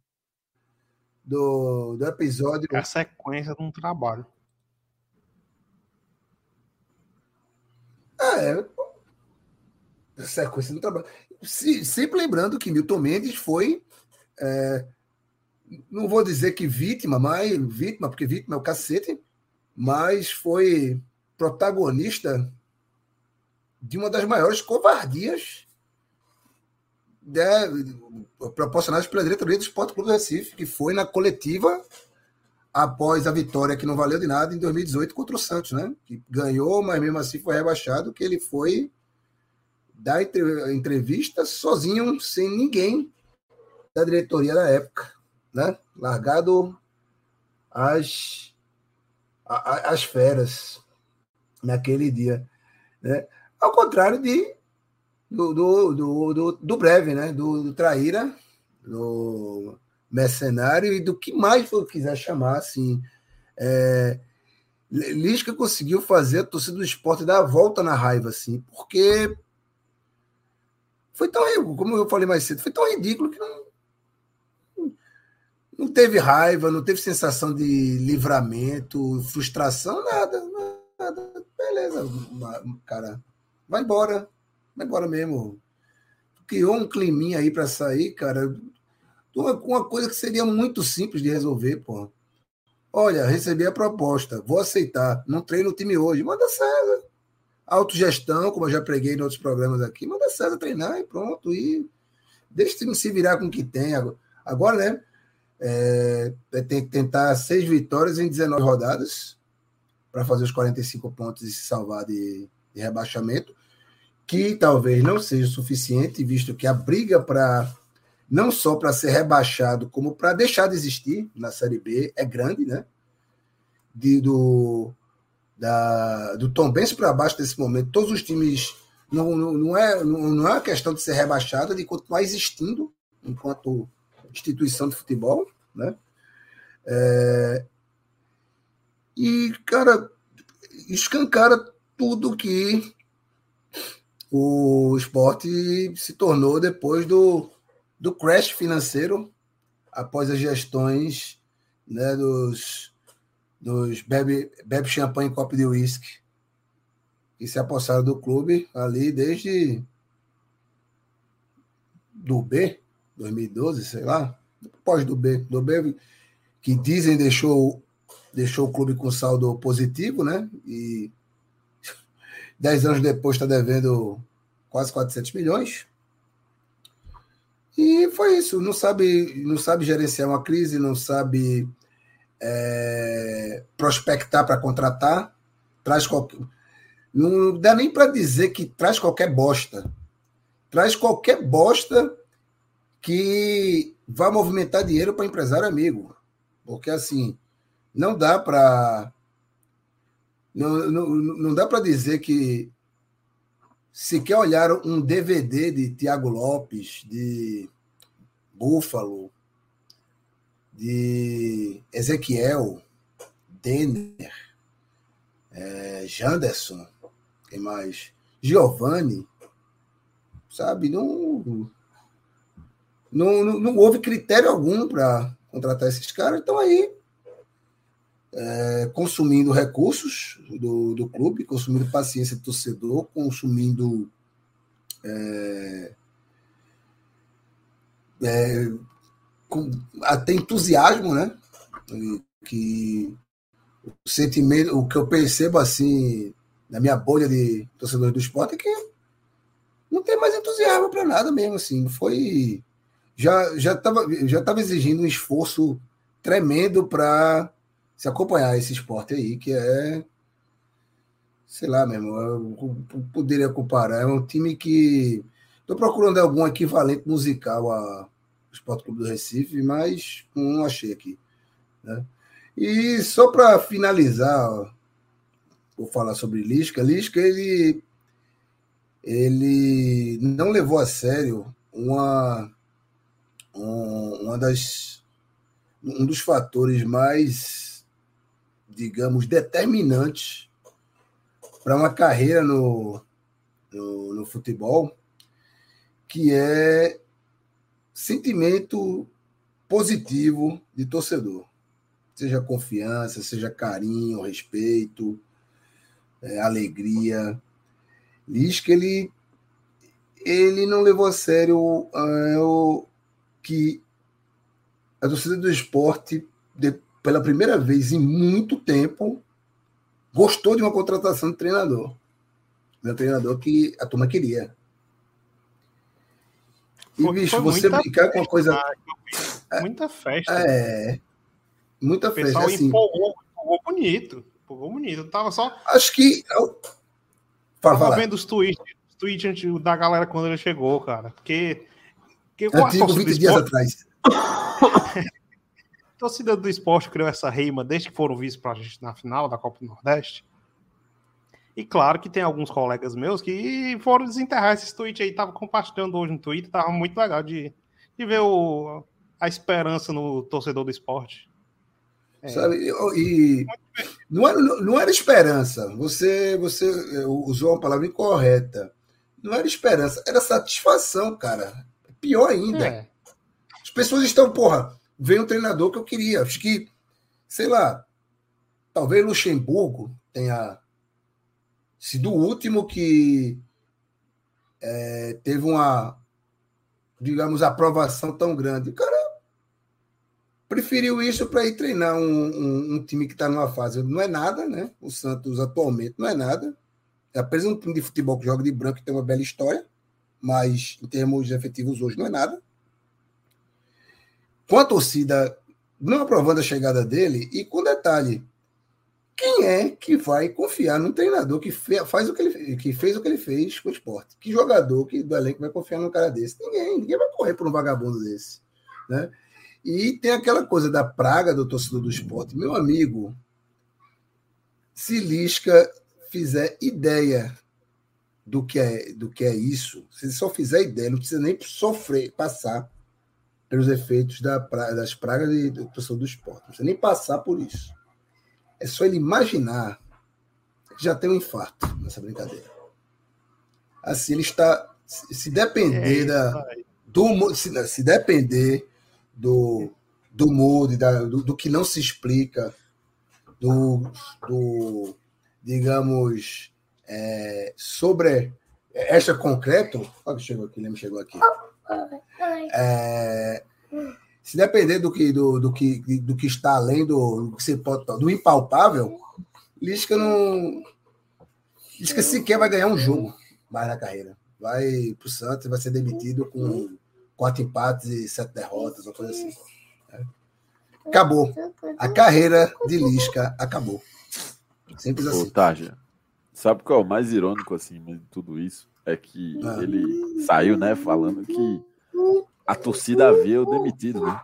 S3: Do, do episódio.
S5: É a sequência de um trabalho.
S3: É, a sequência do trabalho. Se, sempre lembrando que Milton Mendes foi é, não vou dizer que vítima, mas vítima, porque vítima é o cacete, mas foi protagonista de uma das maiores covardias proporcionadas pela diretoria do Esporte Clube do Recife, que foi na coletiva após a vitória que não valeu de nada em 2018 contra o Santos, né? Que ganhou, mas mesmo assim foi rebaixado, que ele foi dar entrevista sozinho, sem ninguém da diretoria da época né? largado as, as feras naquele dia. Né? Ao contrário de, do, do, do, do, do breve, né? do, do traíra, do mercenário e do que mais for quiser chamar. Assim, é, Lisca conseguiu fazer a torcida do esporte dar a volta na raiva, assim, porque foi tão, como eu falei mais cedo, foi tão ridículo que não, não teve raiva, não teve sensação de livramento, frustração, nada. nada. Beleza, cara. Vai embora. Vai embora mesmo. Criou um climinha aí para sair, cara. Uma, uma coisa que seria muito simples de resolver, pô. Olha, recebi a proposta, vou aceitar. Não treino o time hoje. Manda César. Autogestão, como eu já preguei em outros programas aqui, manda César treinar e pronto. E deixa o time se virar com o que tem. Agora, né? É, tem que tentar seis vitórias em 19 rodadas para fazer os 45 pontos e se salvar de, de rebaixamento, que talvez não seja suficiente, visto que a briga para não só para ser rebaixado, como para deixar de existir na Série B é grande, né? De, do, da, do Tom Benz para baixo nesse momento, todos os times não, não, não, é, não, não é uma questão de ser rebaixado, de continuar existindo enquanto instituição de futebol, né? É, e, cara, escancara tudo que o esporte se tornou depois do, do crash financeiro após as gestões né, dos, dos bebe, bebe champanhe e copo de uísque que se apossaram do clube ali desde do B, 2012, sei lá, pós do B, do B que dizem deixou deixou o clube com saldo positivo, né? E [LAUGHS] dez anos depois está devendo quase 400 milhões. E foi isso. Não sabe, não sabe gerenciar uma crise, não sabe é, prospectar para contratar, traz qualquer. Não dá nem para dizer que traz qualquer bosta. Traz qualquer bosta que vá movimentar dinheiro para empresário amigo. Porque assim, não dá para não, não, não dá para dizer que se quer olhar um DVD de Tiago Lopes, de Búfalo, de Ezequiel, Denner, é, Janderson, quem mais? Giovanni, sabe? Não, não, não, não houve critério algum para contratar esses caras, então aí é, consumindo recursos do, do clube, consumindo paciência do torcedor, consumindo é, é, com, até entusiasmo, né? Que o sentimento, o que eu percebo assim na minha bolha de torcedores do esporte é que não tem mais entusiasmo para nada mesmo, assim. Foi já já estava já tava exigindo um esforço tremendo para se acompanhar esse esporte aí, que é. Sei lá mesmo, eu poderia comparar. É um time que. Estou procurando algum equivalente musical ao Esporte Clube do Recife, mas não achei aqui. Né? E só para finalizar, vou falar sobre Lisca. Lisca, ele, ele não levou a sério uma, uma das, um dos fatores mais digamos, determinantes para uma carreira no, no, no, futebol, que é sentimento positivo de torcedor. Seja confiança, seja carinho, respeito, é, alegria. que ele, ele não levou a sério é, o, que a torcida do esporte, de, pela primeira vez em muito tempo, gostou de uma contratação de treinador. Meu treinador que a turma queria. E, foi, bicho, foi você brincar com uma coisa.
S5: Né? Muita festa.
S3: É. Muita festa. O pessoal
S5: assim, empolgou, empolgou bonito. Empolgou bonito. Eu tava só.
S3: Acho que. Eu...
S5: Fala, tava vendo os tweets, os tweets da galera quando ele chegou, cara. Porque.
S3: Porque Antigo 20 dias atrás.
S5: A [LAUGHS] torcida do esporte criou essa reima desde que foram vistos para a gente na final da Copa do Nordeste. E claro que tem alguns colegas meus que foram desenterrar esses tweets aí, tava compartilhando hoje no Twitter, tava muito legal de, de ver o, a esperança no torcedor do esporte.
S3: É. Sabe, e não era, não era esperança, você, você usou uma palavra incorreta. Não era esperança, era satisfação, cara. Pior ainda. É. As pessoas estão, porra, veio um treinador que eu queria. Acho que, sei lá, talvez Luxemburgo tenha sido o último que é, teve uma, digamos, aprovação tão grande. O cara preferiu isso para ir treinar um, um, um time que está numa fase. Não é nada, né? O Santos atualmente não é nada. É apenas um time de futebol que joga de branco e tem uma bela história, mas em termos efetivos hoje não é nada com a torcida não aprovando a chegada dele e com detalhe, quem é que vai confiar num treinador que faz o que ele que fez o que ele fez com o esporte? Que jogador que do elenco vai confiar num cara desse? Ninguém, ninguém vai correr por um vagabundo desse, né? E tem aquela coisa da praga do torcedor do esporte, meu amigo. Se Lisca fizer ideia do que é do que é isso, se ele só fizer ideia, não precisa nem sofrer, passar pelos efeitos da das pragas e do esporte. Não precisa nem passar por isso. É só ele imaginar que já tem um infarto nessa brincadeira. Assim, ele está. Se depender é da, do, se, se depender do, do mood, da, do, do, que não se explica, do, do digamos, é, sobre esta concreto. Olha, chegou aqui, me chegou aqui. É, se depender do que, do, do, que, do que está além do, que você pode, do impalpável, Lisca não. Lisca sequer vai ganhar um jogo mais na carreira. Vai para o Santos vai ser demitido com quatro empates e sete derrotas, uma coisa assim. Acabou. A carreira de Lisca acabou. Simples assim.
S6: Tarja, sabe qual é o mais irônico assim de tudo isso? É que ah. ele saiu, né, falando que a torcida havia o demitido, né?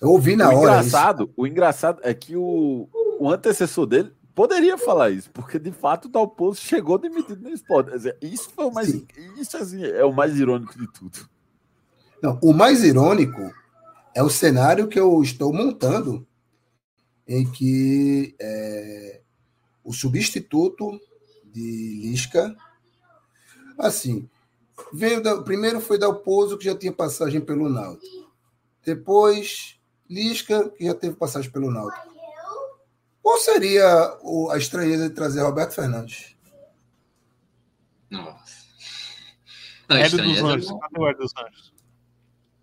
S3: Eu ouvi na
S6: o
S3: hora.
S6: Engraçado, isso. O engraçado é que o, o antecessor dele poderia falar isso, porque de fato o Dalpozo chegou demitido no esporte. Isso foi o mais. Isso assim, é o mais irônico de tudo.
S3: Não, o mais irônico é o cenário que eu estou montando, em que é, o substituto de Lisca, assim, veio da, primeiro foi Dalpozo, que já tinha passagem pelo Náutico. Depois, Lisca, que já teve passagem pelo Náutico. Qual seria a estranheza de trazer Roberto Fernandes?
S4: Nossa.
S5: Não, Hélio dos Anjos. Cadê o Hélio dos Anjos?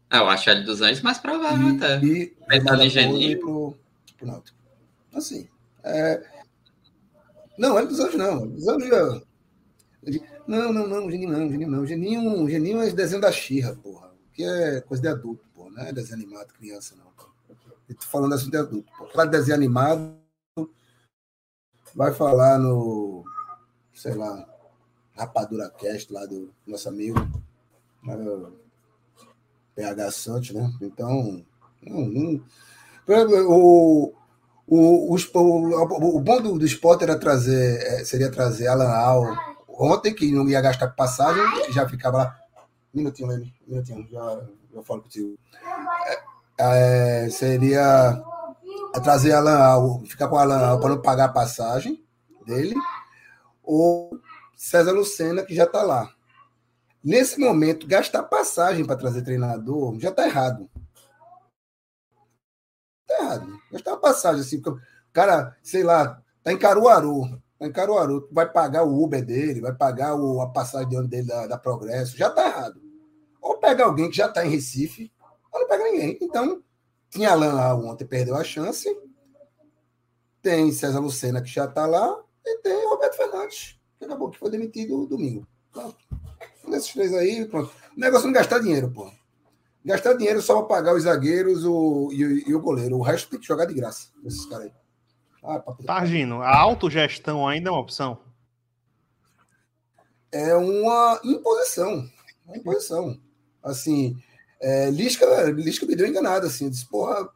S4: Ah, eu acho Hélio dos Anjos mais provável
S3: e, até. E Pensando em Geninho. Pro, pro Náutico. Assim. É... Não, Hélio dos Anjos não. Dos Anjos. Não, não, não, Geninho não, Geninho não. Geninho, Geninho é desenho da Xirra, porra. Que é coisa de adulto, porra. Não é desenho animado, criança, não. Eu tô falando assim de adulto, porra. Claro, desenho animado vai falar no, sei lá, Rapadura Cast lá do nosso amigo PH Santos, né? Então, não, não, o, o, o, o, bom do, do esporte era trazer, é, seria trazer Alan Al ontem, que não ia gastar passagem, já ficava lá. Minutinho, Lene, minutinho, já, já falo contigo. É, é, seria é trazer Alan Al, ficar com Alan Al para não pagar a passagem dele, ou César Lucena, que já está lá. Nesse momento, gastar passagem para trazer treinador já está errado. Está errado. Gastar passagem assim, o cara, sei lá, tá em Caruaru. Tá em Caruaru, vai pagar o Uber dele, vai pagar o, a passagem de dele da, da Progresso, já está errado. Ou pega alguém que já está em Recife, ou não pega ninguém. Então, tinha Alan lá ontem, perdeu a chance. Tem César Lucena, que já está lá. E tem Roberto Fernandes, que acabou que foi demitido domingo. Pronto. Nesses três aí, pronto. O negócio é não gastar dinheiro, pô. Gastar dinheiro só para pagar os zagueiros o, e, e, o goleiro. O resto tem que jogar de graça, esses caras aí.
S5: Ah, Targino, a autogestão ainda é uma opção?
S3: É uma imposição. Uma imposição. Assim, é, Lisca, Lisca me deu enganado, assim, disse, porra,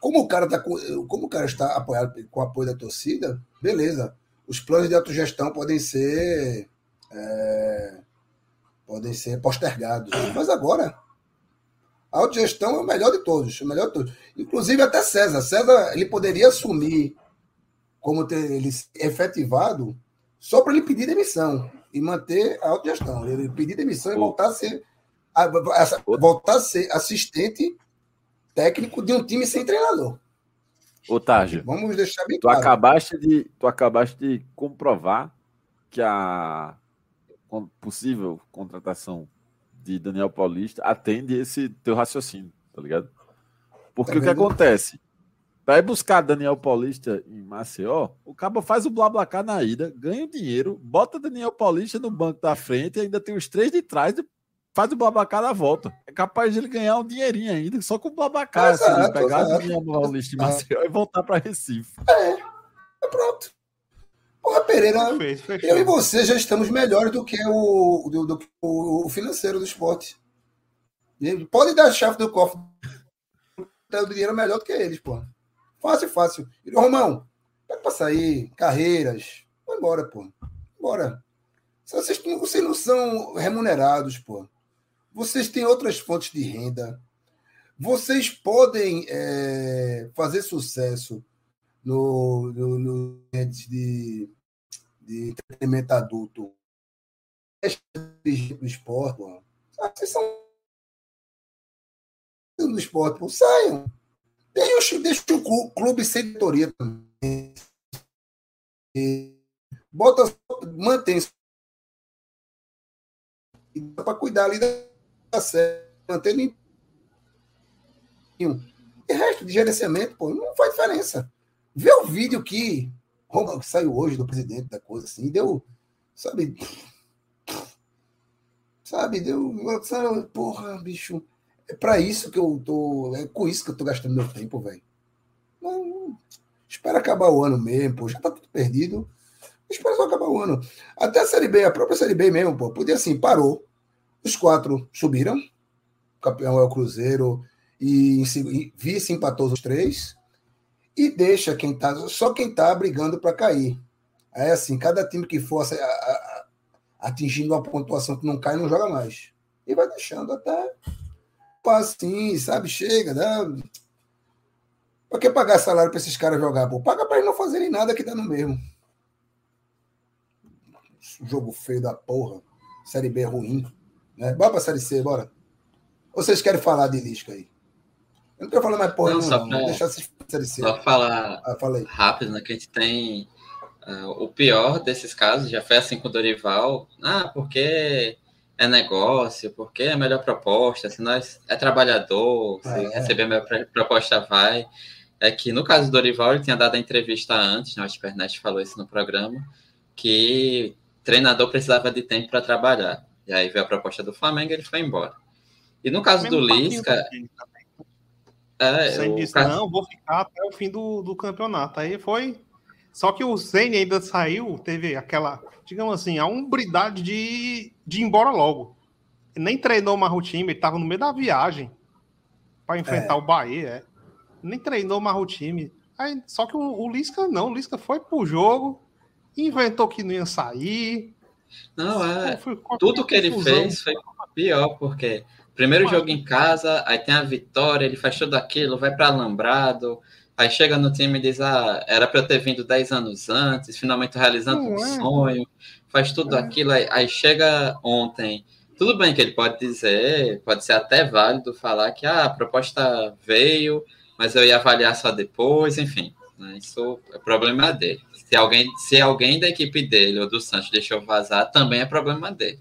S3: como o cara tá como o cara está apoiado com o apoio da torcida, beleza. Os planos de autogestão podem ser é, podem ser postergados. Mas agora a autogestão é o melhor de todos, o melhor de todos. Inclusive até César. César ele poderia assumir como ter ele efetivado só para ele pedir demissão e manter a autogestão. Ele pedir demissão e voltar a ser voltar a ser assistente técnico de um time sem treinador.
S6: Ô, Tarja,
S3: vamos deixar bem
S6: tu claro. Acabaste de, tu acabaste de comprovar que a possível contratação de Daniel Paulista atende esse teu raciocínio, tá ligado? Porque tá o que acontece? Ir buscar Daniel Paulista em Maceió, o cabo faz o BlaBlaCar na ida, ganha o dinheiro, bota Daniel Paulista no banco da frente e ainda tem os três de trás faz o Babacar na volta. É capaz de ele ganhar um dinheirinho ainda, só com o Babacar. se ele pegar exato. dinheiro no Paulista de Maceió e voltar para Recife.
S3: É, é pronto. Porra, Pereira, eu e você já estamos melhores do que o, do, do, o financeiro do esporte. Pode dar a chave do cofre o dinheiro melhor do que eles, pô. Fácil, fácil. E, Romão, pega pra sair, carreiras. Vai embora, pô. Bora. Vocês, vocês não são remunerados, pô. Vocês têm outras fontes de renda. Vocês podem é, fazer sucesso no, no, no de, de entretenimento adulto. Do esporte, Ah, vocês são do esporte, pô, saiam. Deixa, deixa o clube sem diretoria também. Bota, mantém para cuidar ali da série, mantendo e resto de gerenciamento, pô, não faz diferença. Vê o vídeo que, que saiu hoje do presidente da coisa, assim, deu, sabe, sabe, deu, sabe, porra, bicho, é para isso que eu tô, é com isso que eu tô gastando meu tempo, velho. Espera acabar o ano mesmo, pô, já tá tudo perdido. Espera só acabar o ano. Até a Série B, a própria Série B mesmo, pô, podia assim, parou. Os quatro subiram. O campeão é o Cruzeiro, e, e vice empatou os três e deixa quem tá só quem tá brigando para cair. Aí assim, cada time que for atingindo uma pontuação que não cai não joga mais. E vai deixando até assim, sabe, chega, dá Pra que pagar salário para esses caras jogar? Pô, paga para eles não fazerem nada que tá no mesmo. Jogo feio da porra. Série B ruim. Né? Bora pra Série C, bora. Ou vocês querem falar de Lisca aí? Eu não quero falar mais porra, não. Só não. Deixar
S4: Só falar ah, rápido, né? Que a gente tem uh, o pior desses casos, já foi assim com o Dorival. Ah, porque é negócio, porque é a melhor proposta, se nós é trabalhador, se é. receber a melhor proposta vai. É que no caso do Dorival, ele tinha dado a entrevista antes, né, o falou isso no programa, que treinador precisava de tempo para trabalhar. E aí veio a proposta do Flamengo e ele foi embora. E no caso do Lisca,
S5: é, Sen disse, não, vou ficar até o fim do, do campeonato. Aí foi. Só que o Zen ainda saiu, teve aquela, digamos assim, a umbridade de, de ir embora logo. Ele nem treinou mais o time, ele estava no meio da viagem para enfrentar é. o Bahia. É. Nem treinou mais o time. Aí, só que o, o Lisca não, o Lisca foi pro jogo, inventou que não ia sair.
S4: Não, é. Foi, tudo que ele fez foi pior, porque Primeiro jogo em casa, aí tem a vitória, ele faz tudo aquilo, vai para Alambrado, aí chega no time e diz: Ah, era para eu ter vindo 10 anos antes, finalmente realizando um é. sonho, faz tudo é. aquilo, aí, aí, chega ontem. Tudo bem que ele pode dizer, pode ser até válido falar que ah, a proposta veio, mas eu ia avaliar só depois, enfim. Né, isso é problema dele. Se alguém, se alguém da equipe dele ou do Santos deixou vazar, também é problema dele.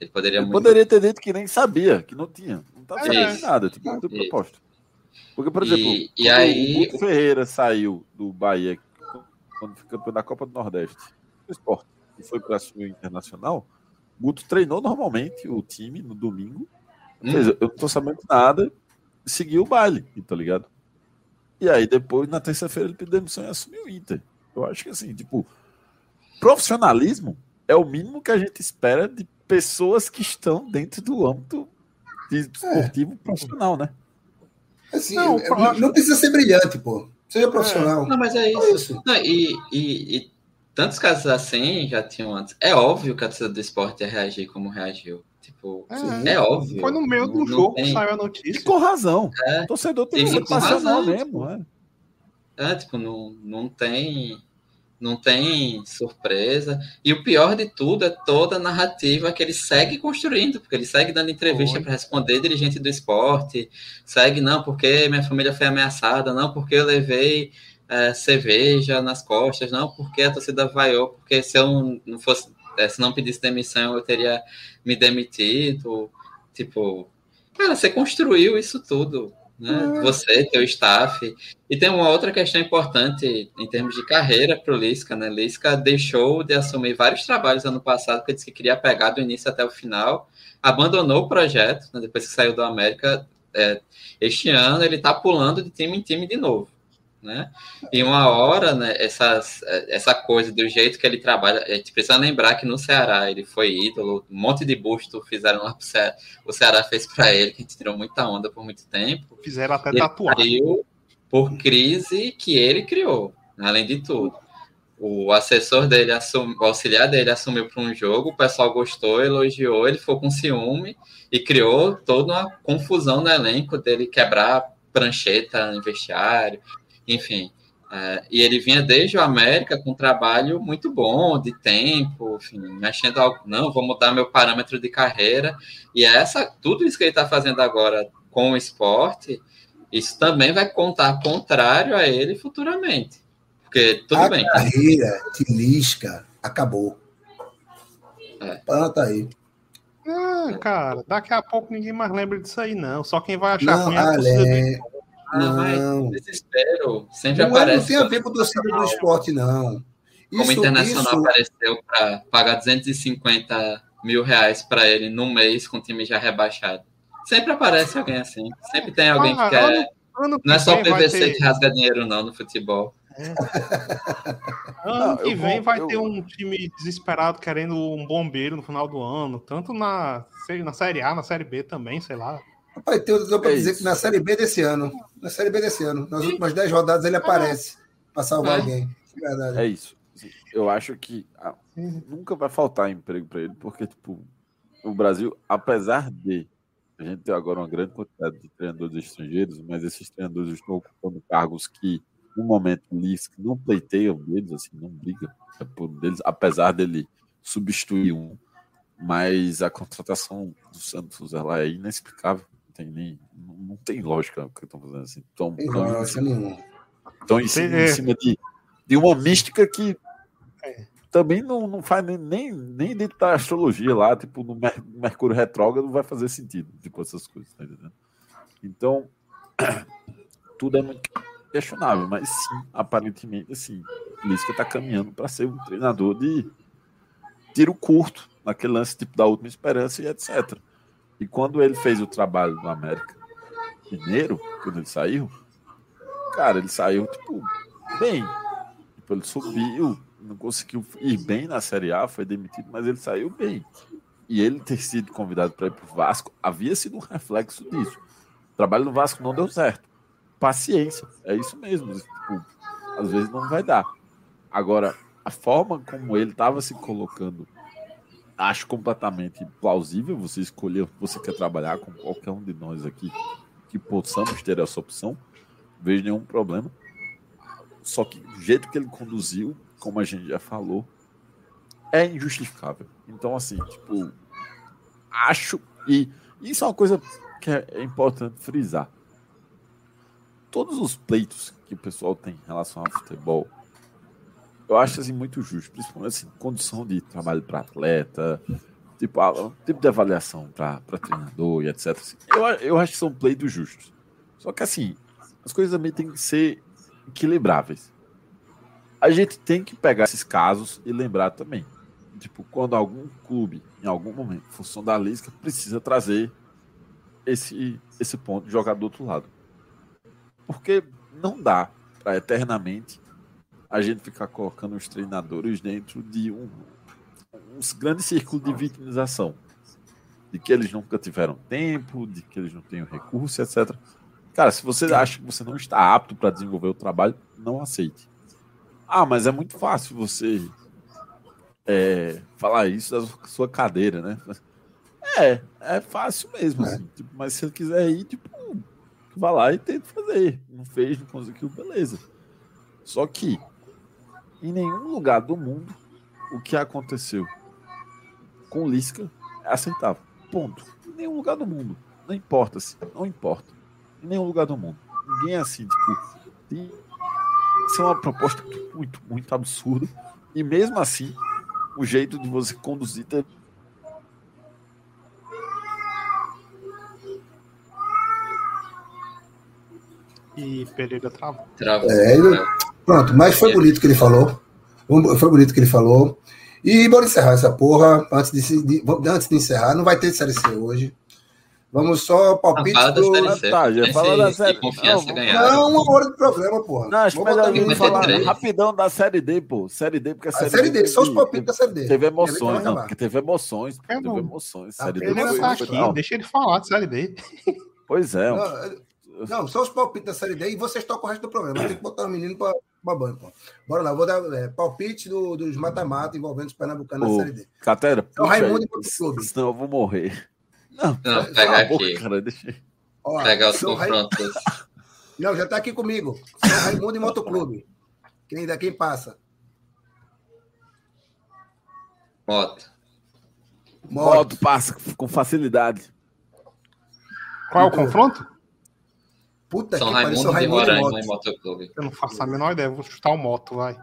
S4: Ele poderia, ele
S6: muito... poderia ter dito que nem sabia, que não tinha. Não estava sabendo nada, tipo, não tem proposta. Porque, por exemplo, e,
S4: e aí...
S6: o Ferreira saiu do Bahia quando foi campeão da Copa do Nordeste, o esporte, e foi para o Internacional, o Guto treinou normalmente o time no domingo. Hum. eu não estou sabendo nada, seguiu o baile, tá ligado? E aí depois, na terça-feira, ele pediu demissão e assumiu o Inter. Eu acho que assim, tipo, profissionalismo é o mínimo que a gente espera de pessoas que estão dentro do âmbito esportivo é. profissional, né?
S3: Assim, não, não, não, precisa ser brilhante, pô. Seja é. profissional.
S4: É. Não, mas é isso. isso. Não, e, e, e, tantos casos assim já tinham antes. É óbvio que a torcida do esporte ia reagir como reagiu. Tipo, é, é óbvio.
S5: Foi no meio do jogo que saiu a notícia.
S6: E com razão. É. O torcedor tem que ser passional mesmo. É.
S4: é, tipo, não, não tem não tem surpresa. E o pior de tudo é toda a narrativa que ele segue construindo, porque ele segue dando entrevista para responder dirigente do esporte, segue, não, porque minha família foi ameaçada, não, porque eu levei é, cerveja nas costas, não, porque a torcida vaiou, porque se eu não fosse, é, se não pedisse demissão, eu teria me demitido. Tipo, cara, você construiu isso tudo né? É. Você, teu staff. E tem uma outra questão importante em termos de carreira para o Lisca, né? Lisca deixou de assumir vários trabalhos ano passado, porque disse que queria pegar do início até o final, abandonou o projeto, né? depois que saiu do América. É, este ano ele está pulando de time em time de novo né? E uma hora, né, essas, essa coisa do jeito que ele trabalha, a gente precisa lembrar que no Ceará ele foi ídolo, um monte de busto fizeram lá pro Ceará, o Ceará fez para ele, que a gente tirou muita onda por muito tempo.
S5: Fizeram até tatuagem.
S4: Por crise que ele criou, além de tudo. O assessor dele, assum, o auxiliar dele assumiu para um jogo, o pessoal gostou, elogiou, ele foi com ciúme e criou toda uma confusão no elenco dele quebrar prancheta no vestiário, enfim. É, e ele vinha desde o América com um trabalho muito bom, de tempo, enfim, mexendo algo. Não, vou mudar meu parâmetro de carreira. E essa, tudo isso que ele está fazendo agora com o esporte, isso também vai contar contrário a ele futuramente. Porque tudo
S3: a
S4: bem.
S3: A carreira de Lisca acabou. É. Pronto aí.
S5: Ah, cara, daqui a pouco ninguém mais lembra disso aí, não. Só quem vai achar
S3: não, ruim é a
S4: ah, não. desespero sempre
S3: não,
S4: aparece.
S3: Não tem a ver com o torcida do esporte, não.
S4: Isso, Como o Internacional isso... apareceu para pagar 250 mil reais para ele no mês com o time já rebaixado. Sempre aparece alguém assim. Sempre tem alguém que quer. Não é só o PVC ter... que rasga dinheiro, não, no futebol. É. [LAUGHS]
S5: ano não, que vem vou, vai eu... ter um time desesperado querendo um bombeiro no final do ano, tanto na, na Série A, na Série B também, sei lá.
S3: Rapaz, tem deu para é dizer que na Série B desse ano, na Série B desse ano, nas últimas 10 rodadas ele aparece para salvar é. alguém.
S6: Verdade. É isso. Eu acho que ah, nunca vai faltar emprego para ele, porque tipo, o Brasil, apesar de a gente ter agora uma grande quantidade de treinadores estrangeiros, mas esses treinadores estão ocupando cargos que, no momento, eles não pleiteiam deles, assim, não brigam é por deles, apesar dele substituir um. Mas a contratação do Santos ela é inexplicável tem nem. Não tem lógica o que estão fazendo assim. Estão, estão, em cima, estão em cima, em cima de, de uma mística que é. também não, não faz nem, nem, nem dentro da astrologia lá, tipo, no Mercúrio retrógrado não vai fazer sentido, tipo, essas coisas, tá entendendo? Então, [CLEARS THROAT] tudo é muito questionável, mas sim, aparentemente, assim, Lisca está caminhando para ser um treinador de tiro curto, naquele lance tipo da última esperança e etc. E quando ele fez o trabalho no América Mineiro, quando ele saiu, cara, ele saiu, tipo, bem. Tipo, ele subiu, não conseguiu ir bem na Série A, foi demitido, mas ele saiu bem. E ele ter sido convidado para ir para o Vasco havia sido um reflexo disso. O trabalho no Vasco não deu certo. Paciência, é isso mesmo. Tipo, às vezes não vai dar. Agora, a forma como ele estava se colocando acho completamente plausível você escolher você quer trabalhar com qualquer um de nós aqui que possamos ter essa opção. Vejo nenhum problema. Só que o jeito que ele conduziu, como a gente já falou, é injustificável. Então, assim, tipo, acho. E isso é uma coisa que é importante frisar. Todos os pleitos que o pessoal tem em relação ao futebol eu acho assim muito justo, principalmente assim, condição de trabalho para atleta, tipo, a, tipo de avaliação para treinador e etc. Assim, eu, eu acho que são pleitos justos. Só que assim, as coisas também têm que ser equilibráveis. A gente tem que pegar esses casos e lembrar também. Tipo, quando algum clube, em algum momento, em função da Lisca, precisa trazer esse, esse ponto de jogar do outro lado. Porque não dá para eternamente a gente ficar colocando os treinadores dentro de um, um grande círculo de vitimização. De que eles nunca tiveram tempo, de que eles não têm recurso, etc. Cara, se você acha que você não está apto para desenvolver o trabalho, não aceite. Ah, mas é muito fácil você é, falar isso da sua cadeira, né? É, é fácil mesmo, assim. Tipo, mas se ele quiser ir, tipo, vá lá e tenta fazer. Não fez, não conseguiu, beleza. Só que em nenhum lugar do mundo o que aconteceu com Lisca é aceitável. Ponto. Em nenhum lugar do mundo. Não importa se, não importa. Em nenhum lugar do mundo. Ninguém é assim, tipo, tem... isso é uma proposta muito, muito absurda. E mesmo assim, o jeito de você conduzir
S5: E Pereira travou.
S3: Travou. É, ele... Pronto, mas foi bonito o que ele falou. Foi bonito o que ele falou. E bora encerrar essa porra. Antes de, de, antes de encerrar, não vai ter Série C hoje. Vamos só palpite
S4: ah, do...
S6: Tá, já fala da série
S3: Não, não, uma hora de programa, porra.
S6: Não, acho melhor a falar rapidão da série D, pô. Série D, porque a série, a
S3: série D, D só os palpites da série D.
S6: Teve emoções, não, porque teve emoções. É, teve emoções.
S5: Série D foi, tá aqui, deixa ele falar de série D.
S6: Pois é.
S3: Não, não, só os palpites da série D e vocês tocam o resto do programa. Tem que botar o menino para babando, pô. Bora lá, vou dar é, palpite do, dos mata-mata envolvendo os pernambucanos na Série D.
S6: Catera,
S3: então, Raimundo e Clube.
S6: Senão eu vou morrer.
S4: Não, não pega aqui. Boca, cara, deixa... Ó, pega os confrontos. [LAUGHS]
S3: Não, já tá aqui comigo. São Raimundo e Motoclube. Quem dá quem passa?
S4: Moto.
S6: Moto. Moto passa com facilidade.
S5: Qual é o confronto?
S3: Puta
S4: São
S3: que pariu, São Raimundo de moto.
S4: e Motoclube.
S5: Eu não faço a menor ideia, vou chutar o moto, vai.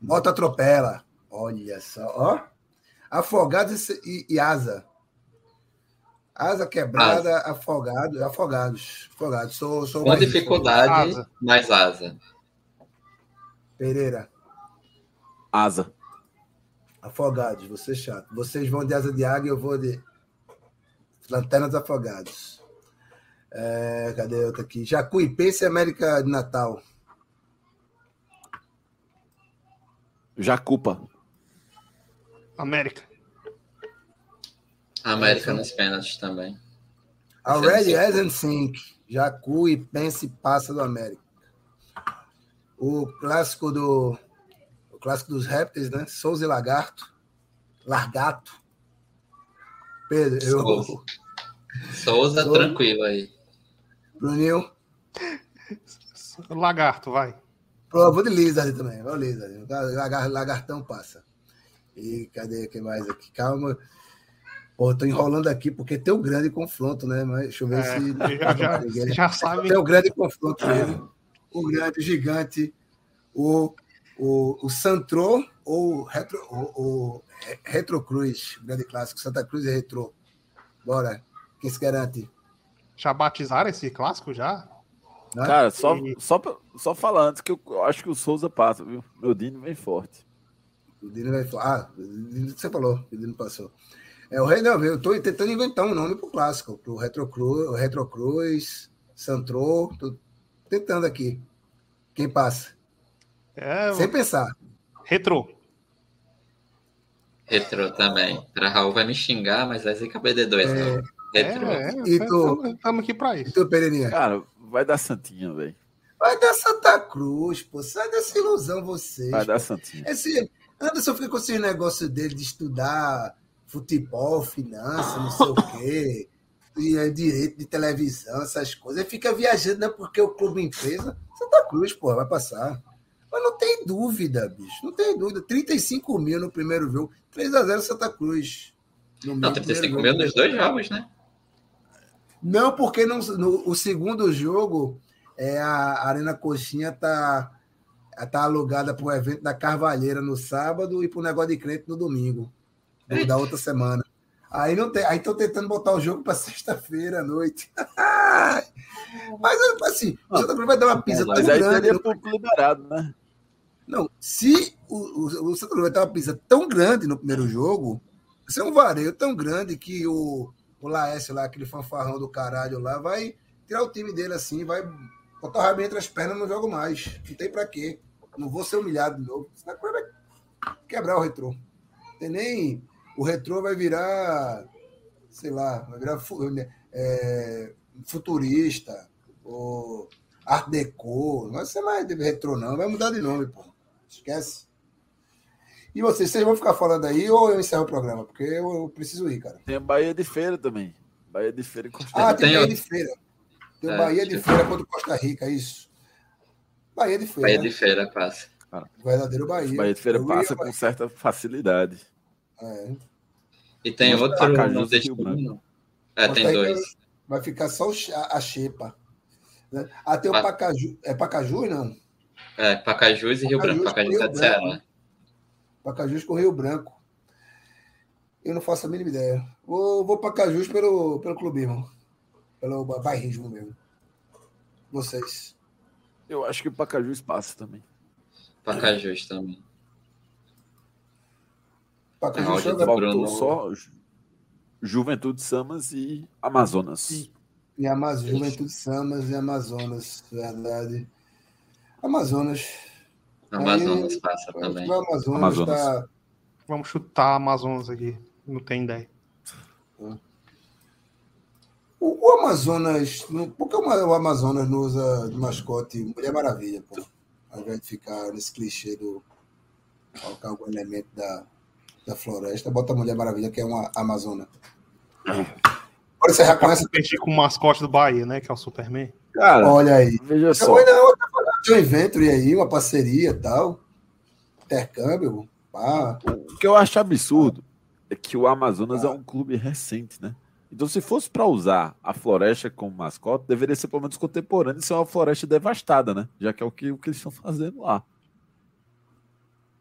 S3: Moto atropela. Olha só, ó. Afogados e, e asa. Asa quebrada, afogados, afogados. Afogados. Sou, sou
S4: Com
S3: mais-
S4: dificuldade,
S5: Asa.
S4: mais asa.
S3: Pereira,
S6: Asa.
S3: afogados, você chato. Vocês vão de asa de águia, eu vou de lanternas afogados. É, cadê outra aqui? Jacuipense e América de Natal.
S6: Jacupa.
S5: América.
S4: América nos pênaltis também.
S3: Already
S4: sim.
S3: hasn't sink. Jacu e Pense passa do América. O clássico do. O clássico dos répteis, né? Souza e Lagarto. Largato. Pedro, eu.
S4: Souza. Souza,
S3: Souza.
S4: tranquilo aí.
S3: Bruninho.
S5: Lagarto, vai.
S3: Vou de Lizard também. Vou Lizard. Lagar- Lagartão passa. E cadê quem mais aqui? Calma. Pô, tô enrolando aqui porque tem o grande confronto, né? Mas deixa eu ver
S5: É,
S3: se.
S5: já, [LAUGHS] já, já sabe.
S3: Tem o grande confronto dele. O grande, o gigante, o, o, o Santrô ou o Retro, o, o Retro Cruz, o grande clássico, Santa Cruz e Retro. Bora. Quem se garante?
S5: Já batizaram esse clássico já?
S3: Né?
S6: Cara, só,
S5: E-
S6: só, só falar antes que eu, eu acho que o Souza passa, viu? Meu Dino vem forte.
S3: O Dino vai falar. Ah, o Dino que você falou, o Dino passou. É o Rei não, eu tô tentando inventar um nome pro clássico, pro Retro Cruz, o Retro Cruz, Santrô, tô tentando aqui. Quem passa?
S5: É,
S3: Sem pensar.
S5: retrô.
S4: Retro também. Pra Raul vai me xingar, mas vai ser KBD2,
S3: É,
S4: não. Retro.
S5: É,
S3: E tu?
S5: estamos aqui pra
S3: E
S5: isso.
S3: tu, Pereirinha?
S6: Cara, vai dar Santinha, velho.
S3: Vai dar Santa Cruz, pô. Sai dessa ilusão vocês.
S6: Vai dar. Santinha.
S3: Esse Anderson fica com esse negócio dele de estudar futebol, finança, não sei o quê, e é direito de televisão, essas coisas. Ele fica viajando, né? Porque o clube empresa, Santa Cruz, pô, vai passar. Mas não tem dúvida, bicho. Não tem dúvida. 35 mil no primeiro jogo. 3x0 Santa Cruz. No
S4: Não,
S3: meio do
S4: 35
S3: primeiro
S4: mil nos dois jogos, né?
S3: Não, porque não, no, o segundo jogo, é, a Arena Coxinha tá, tá alugada para o evento da Carvalheira no sábado e para o negócio de crente no domingo, do- da outra semana. Aí não tem, aí estão tentando botar o jogo para [LAUGHS] sexta-feira à noite. [LAUGHS] Mas assim, o Santa Cruz vai dar uma pisa tão
S6: Mas aí
S3: grande.
S6: teria
S3: no-
S6: liberado, né?
S3: Não, se o, o, o Santa Cruz vai dar uma pisa tão grande no primeiro jogo, vai ser um vareio tão grande que o, o Laércio lá, aquele fanfarrão do caralho lá, vai tirar o time dele assim, vai botar o rabo entre as pernas não jogo mais. Não tem pra quê. Não vou ser humilhado de novo. Cruz vai quebrar o retrô. Tem nem. O retrô vai virar, sei lá, vai virar é, futurista, ou Art Deco. Não vai ser mais retrô, não. Vai mudar de nome, pô. Esquece. E vocês, vocês vão ficar falando aí ou eu encerro o programa? Porque eu, eu preciso ir, cara.
S6: Tem a Bahia de Feira também. Bahia de Feira e Costa
S3: Ah,
S6: Rica.
S3: tem
S4: Tem
S3: Bahia de Feira. Tem
S4: É,
S3: Bahia de Feira contra Costa Rica, é isso. Bahia de Feira.
S4: Bahia de Feira passa.
S3: Verdadeiro Bahia.
S6: Bahia de Feira
S3: Eu
S6: passa
S3: ia-
S6: com certa facilidade.
S3: É.
S4: E tem
S6: Mas
S4: outro
S6: Pacajus Rio
S4: nordestino. É, tem
S3: Costa Rica
S4: dois.
S3: Vai ficar só a, xepa. Né? Ah, tem o
S4: Pa-
S3: Pacaju. É Pacaju, não?
S4: É, Pacajus e Rio Branco.
S3: Pacajus,
S4: Pacajus é
S3: Rio
S4: de
S3: Branco.
S4: Ceará.
S3: Pacajus com Rio Branco. Eu não faço a mínima ideia. Vou, vou Pacajus pelo, pelo clubismo. Pelo ba- bairrismo mesmo. Vocês.
S6: Eu acho que o Pacajus passa também.
S4: Pacajus também.
S3: Pacajus
S4: do
S6: Faltou
S4: Bruno.
S6: só Ju- Juventude Samas e Amazonas.
S3: em Amazonas, Juventude Samas e Amazonas. Verdade. Amazonas.
S4: Amazonas
S3: Aí,
S4: passa também.
S3: O Amazonas,
S6: Amazonas.
S3: tá.
S5: Vamos chutar Amazonas aqui. Não tem ideia.
S3: O, o Amazonas. Por que o Ma- o Amazonas não usa de mascote Mulher Maravilha, pô? Ao invés de ficar nesse clichê do. colocar algum elemento da, da floresta, bota a Mulher Maravilha, que é uma Amazona. Agora você já conhece.
S5: Competir com o mascote do Bahia, né? Que é o Superman.
S6: Cara,
S3: Olha aí.
S6: veja só.
S3: não, eu tô falando, joint venture aí, uma parceria e tal. Intercâmbio. Pá.
S6: O que eu acho absurdo é que o Amazonas é um clube recente, né? Então, se fosse para usar a floresta como mascote, deveria ser pelo menos contemporâneo e ser uma floresta devastada, né? Já que é o que, o que eles estão fazendo lá.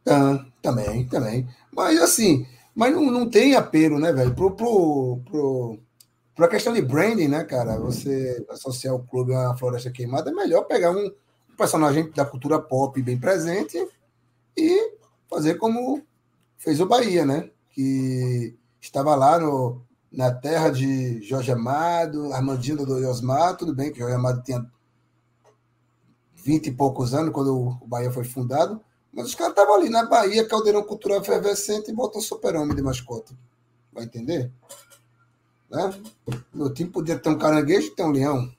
S3: Ah, também, também. Mas assim, mas não, não tem apelo, né, velho? Pro, pro, pro, pro a questão de branding, né, cara? Você associar o clube a uma floresta queimada, é melhor pegar um, um personagem da cultura pop bem presente e fazer como fez o Bahia, né? Que estava lá no, na terra de Jorge Amado, Armandinho do Osmar, tudo bem que Jorge Amado tinha vinte e poucos anos quando o Bahia foi fundado, mas os caras estavam ali na Bahia, caldeirão cultural efervescente e botam super-homem de mascote. Vai entender? Né? Meu time podia ter um caranguejo e ter um leão.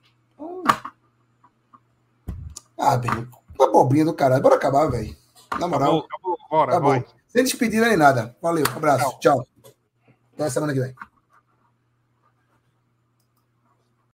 S3: Ah, bem, uma bobrinha do caralho. Bora acabar, velho. Na moral.
S5: Acabou, acabou. Bora, acabou.
S3: Sem despedir nem nada. Valeu, abraço. Tchau. Tchau. Até semana que vem.